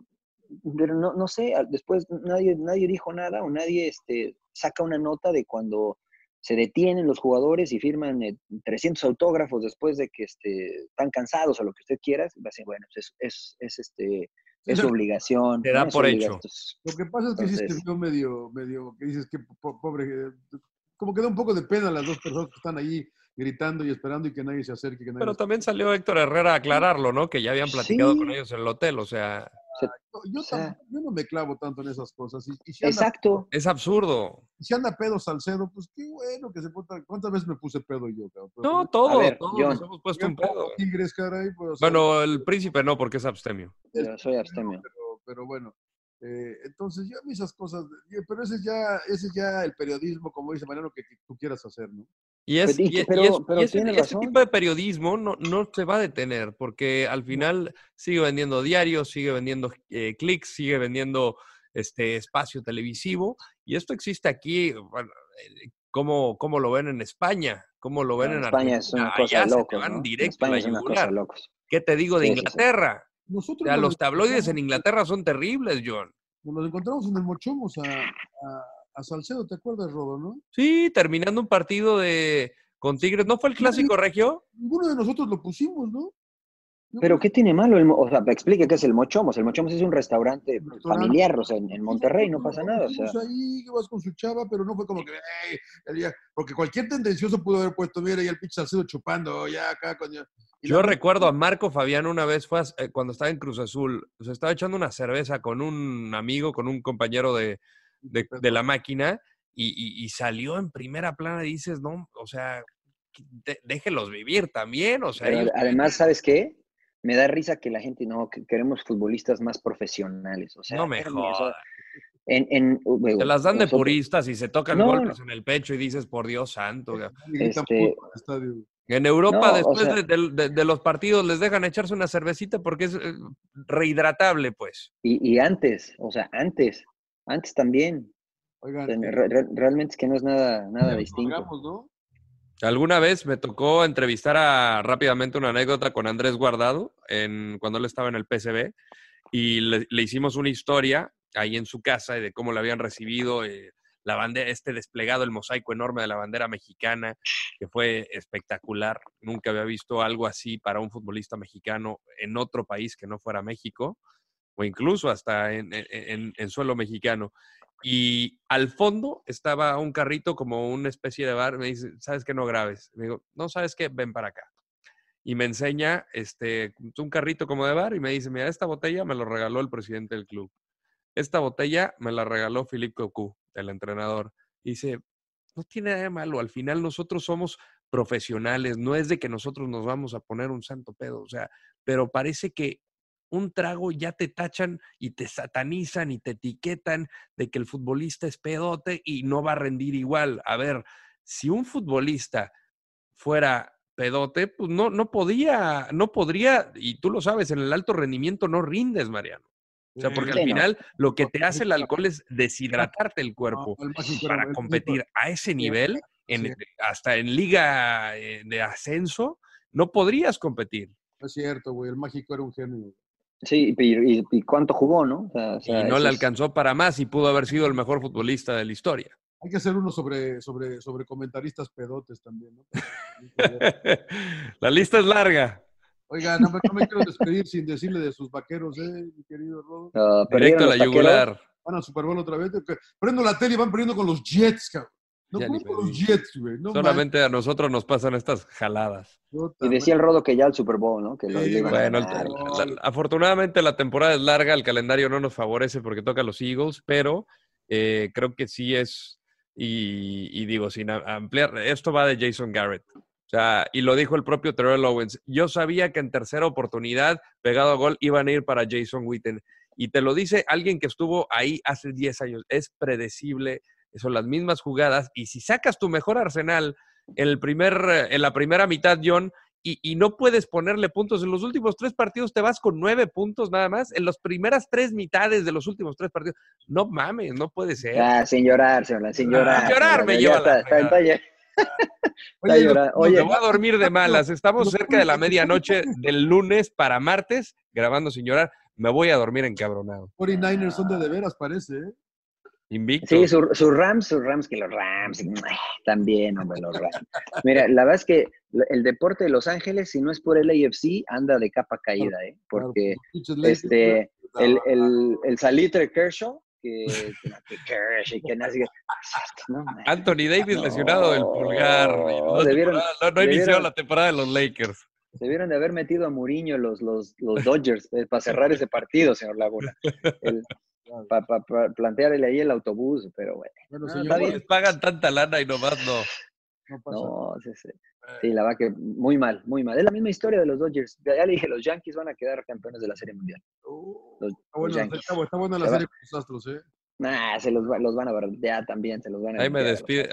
pero no, no sé, después nadie, nadie dijo nada o nadie este, saca una nota de cuando se detienen los jugadores y firman 300 eh, autógrafos después de que este, están cansados o lo que usted quiera, va a decir, bueno, pues es, es, este, es su obligación. Te da por hecho. Lo que pasa es que sí se vio medio, medio, que dices que pobre, eh, como que da un poco de pena a las dos personas que están ahí gritando y esperando y que nadie se acerque. Pero también salió Héctor Herrera a aclararlo, ¿no? Que ya habían platicado con ellos en el hotel, o sea... Yo, no me clavo tanto en esas cosas. exacto. es absurdo. Si anda pedo Salcedo, pues qué bueno que se pueda. ¿Cuántas veces me puse pedo yo? no, todo, todos nos hemos puesto un pedo. pues, bueno, el príncipe no, porque es abstemio. Yo soy abstemio. pero bueno, eh, entonces, yo esas cosas, pero ese es ya, ese es ya el periodismo, como dice Mariano, que, tú quieras hacer, ¿no? Y, es, ese, tipo de periodismo no, no se va a detener, porque al final sigue vendiendo diarios, sigue vendiendo eh, clics, sigue vendiendo este espacio televisivo, y esto existe aquí, bueno, eh, ¿cómo, cómo lo ven en España? ¿Cómo lo ven en, España? Es una cosa loca, van directo a la ¿Qué te digo de Inglaterra? Nosotros o los tabloides en Inglaterra son terribles, John. Nos encontramos en el Mochomos a, Salcedo, ¿te acuerdas, Rodo, no? Sí, terminando un partido de con Tigres. ¿No fue el clásico regio? Ninguno de nosotros lo pusimos, ¿no? Pero ¿qué tiene malo? El, o sea, explique qué es el Mochomos. El Mochomos es un restaurante, familiar, o sea, en, Monterrey no pasa nada. O sea. ahí, que vas con su chava, pero no fue como que, porque cualquier tendencioso pudo haber puesto, mira, y el pinche Salcedo chupando, ya acá, coño. Yo recuerdo a Marco Fabián una vez, fue eh, cuando estaba en Cruz Azul, se estaba echando una cerveza con un amigo, con un compañero de, de, la máquina, y, salió en primera plana y dices, no, o sea, déjelos vivir también, o sea. además, ¿sabes qué? me da risa que la gente no, que queremos futbolistas más profesionales. O sea, no me jodas. En, en, Te las dan de puristas y se tocan golpes en el pecho y dices, por Dios santo. Este, en Europa, después de, los partidos, les dejan echarse una cervecita porque es eh, rehidratable, pues. Y, antes, o sea, antes, antes también. realmente es que no es nada, nada distinto. ¿no? Alguna vez me tocó entrevistar a, rápidamente una anécdota con Andrés Guardado en, cuando él estaba en el PCB y le, hicimos una historia ahí en su casa de cómo le habían recibido eh, la bandera, este desplegado, el mosaico enorme de la bandera mexicana, que fue espectacular. Nunca había visto algo así para un futbolista mexicano en otro país que no fuera México o incluso hasta en, en suelo mexicano. Y al fondo estaba un carrito como una especie de bar. Me dice, ¿sabes qué? No grabes. Me digo, no, ¿sabes qué? Ven para acá. Y me enseña este, un carrito como de bar y me dice, mira, esta botella me lo regaló el presidente del club. Esta botella me la regaló Philippe Cocu, el entrenador. Y dice, no tiene nada de malo. Al final nosotros somos profesionales. No es de que nosotros nos vamos a poner un santo pedo. O sea, pero parece que un trago ya te tachan y te satanizan y te etiquetan de que el futbolista es pedote y no va a rendir igual. A ver, si un futbolista fuera pedote, pues no, no podía, no podría, y tú lo sabes, en el alto rendimiento no rindes, Mariano. O sea, porque al final lo que te hace el alcohol es deshidratarte el cuerpo para competir a ese nivel, en, hasta en liga eh, de ascenso, no podrías competir. Es cierto, güey, el mágico era un genio. Sí, y, cuánto jugó, ¿no? y no le alcanzó para más y pudo haber sido el mejor futbolista de la historia. Hay que hacer uno sobre, sobre, sobre comentaristas pedotes también, ¿no? la lista es larga. Oiga, no me, quiero despedir sin decirle de sus vaqueros, ¿eh, mi querido Rodo? Directo a la yugular. Van a Super Bowl otra vez. Prendo la tele y van perdiendo con los Jets, cabrón. No los Jets, güey. Solamente a nosotros nos pasan estas jaladas. Y decía el Rodo que ya el Super Bowl, ¿no? Que bueno, afortunadamente la temporada es larga, el calendario no nos favorece porque toca los Eagles, pero eh, creo que sí es, y, digo, sin ampliar, esto va de Jason Garrett. O sea, y lo dijo el propio Terrell Owens. Yo sabía que en tercera oportunidad, pegado a gol, iban a ir para Jason Witten. Y te lo dice alguien que estuvo ahí hace 10 años. Es predecible son las mismas jugadas, y si sacas tu mejor arsenal en, el primer, en la primera mitad, John, y, no puedes ponerle puntos. En los últimos tres partidos te vas con nueve puntos nada más. En las primeras tres mitades de los últimos tres partidos. No mames, no puede ser. Ah, sin llorar, sin llorar. Sin llorar me lleva Está llorando. Oye, Me voy a dormir de malas. Estamos cerca de la medianoche del lunes para martes, grabando sin llorar. Me voy a dormir encabronado. 49ers son de de veras, parece, ¿eh? Invicto. Sí, sus su Rams, sus Rams, que los Rams, también, hombre, los Rams. Mira, la verdad es que el deporte de Los Ángeles, si no es por el AFC, anda de capa caída, ¿eh? Porque este, el, el, el salitre Kershaw, que, que Kershaw, que nace, no, Anthony Davis lesionado del pulgar. No, debieron- no, no ha iniciado debieron- la temporada de los Lakers. Debieron de haber metido a Mourinho los, los, los Dodgers eh, para cerrar ese partido, señor Laguna. Para plantearle ahí el autobús, pero bueno. Bueno, Ah, señor, está ¿Cómo bien. les pagan tanta lana y nomás no? no pasa No, sí, sí. Sí, la verdad que muy mal, muy mal. Es la misma historia de los Dodgers. Ya le dije, los Yankees van a quedar campeones de la Serie Mundial. Uh, Los, está, los buena, Yankees. está, está buena la Se serie con los Astros, ¿eh? Nah, se los, va- los van a ver ya también, se los van a Ahí me,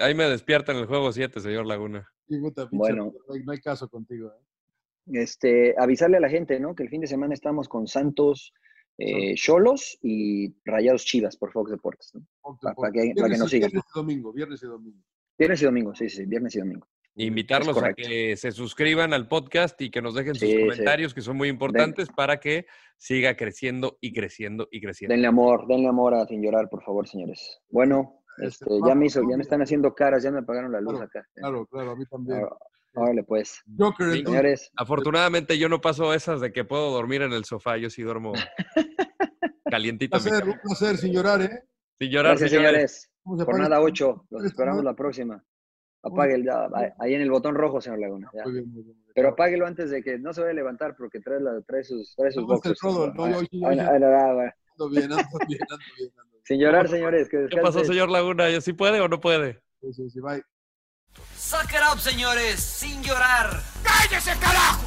ahí me despierta en el juego 7, señor Laguna. Sí, puta, pinche, Bueno. no hay- no hay caso contigo, ¿eh? Este, avisarle a la gente, ¿no? Que el fin de semana estamos con Santos, eh, Cholos y Rayados Chivas por Fox Deportes, ¿no? Fox Pa- Deportes. pa' que- pa' que Viernes nos y- sigan. Viernes y domingo, viernes y domingo. Viernes y domingo, sí, sí, viernes y domingo. Invitarlos a que se suscriban al podcast y que nos dejen sus Sí, sí. comentarios, que son muy importantes para que siga creciendo y creciendo y creciendo. Denle amor, denle amor a Sin Llorar, por favor, señores. Bueno, Este, este, ya vamos, me hizo, ya me están haciendo caras, ya me apagaron la luz Claro, acá. Claro, claro, a mí también. Ahora- Órale, pues. Joker, Señores, Afortunadamente yo no paso esas de que puedo dormir en el sofá, yo sí duermo un calientito. en mi placer, un placer, sin llorar, ¿eh? Sin llorar, gracias, señores. señores. ¿Cómo se Jornada apaga? 8, los esperamos la próxima. Apague el, ya, ahí en el botón rojo, señor Laguna. ya. Muy bien, muy bien. muy bien. Pero apáguelo antes de que no se vaya a levantar porque trae, la, trae sus, trae sus bien. Sin llorar, señores. Que ¿Qué pasó, señor Laguna? ¿Ya sí puede o no puede? Sí, sí, sí, bye. Suck it up, señores, sin llorar. ¡Cállese, carajo!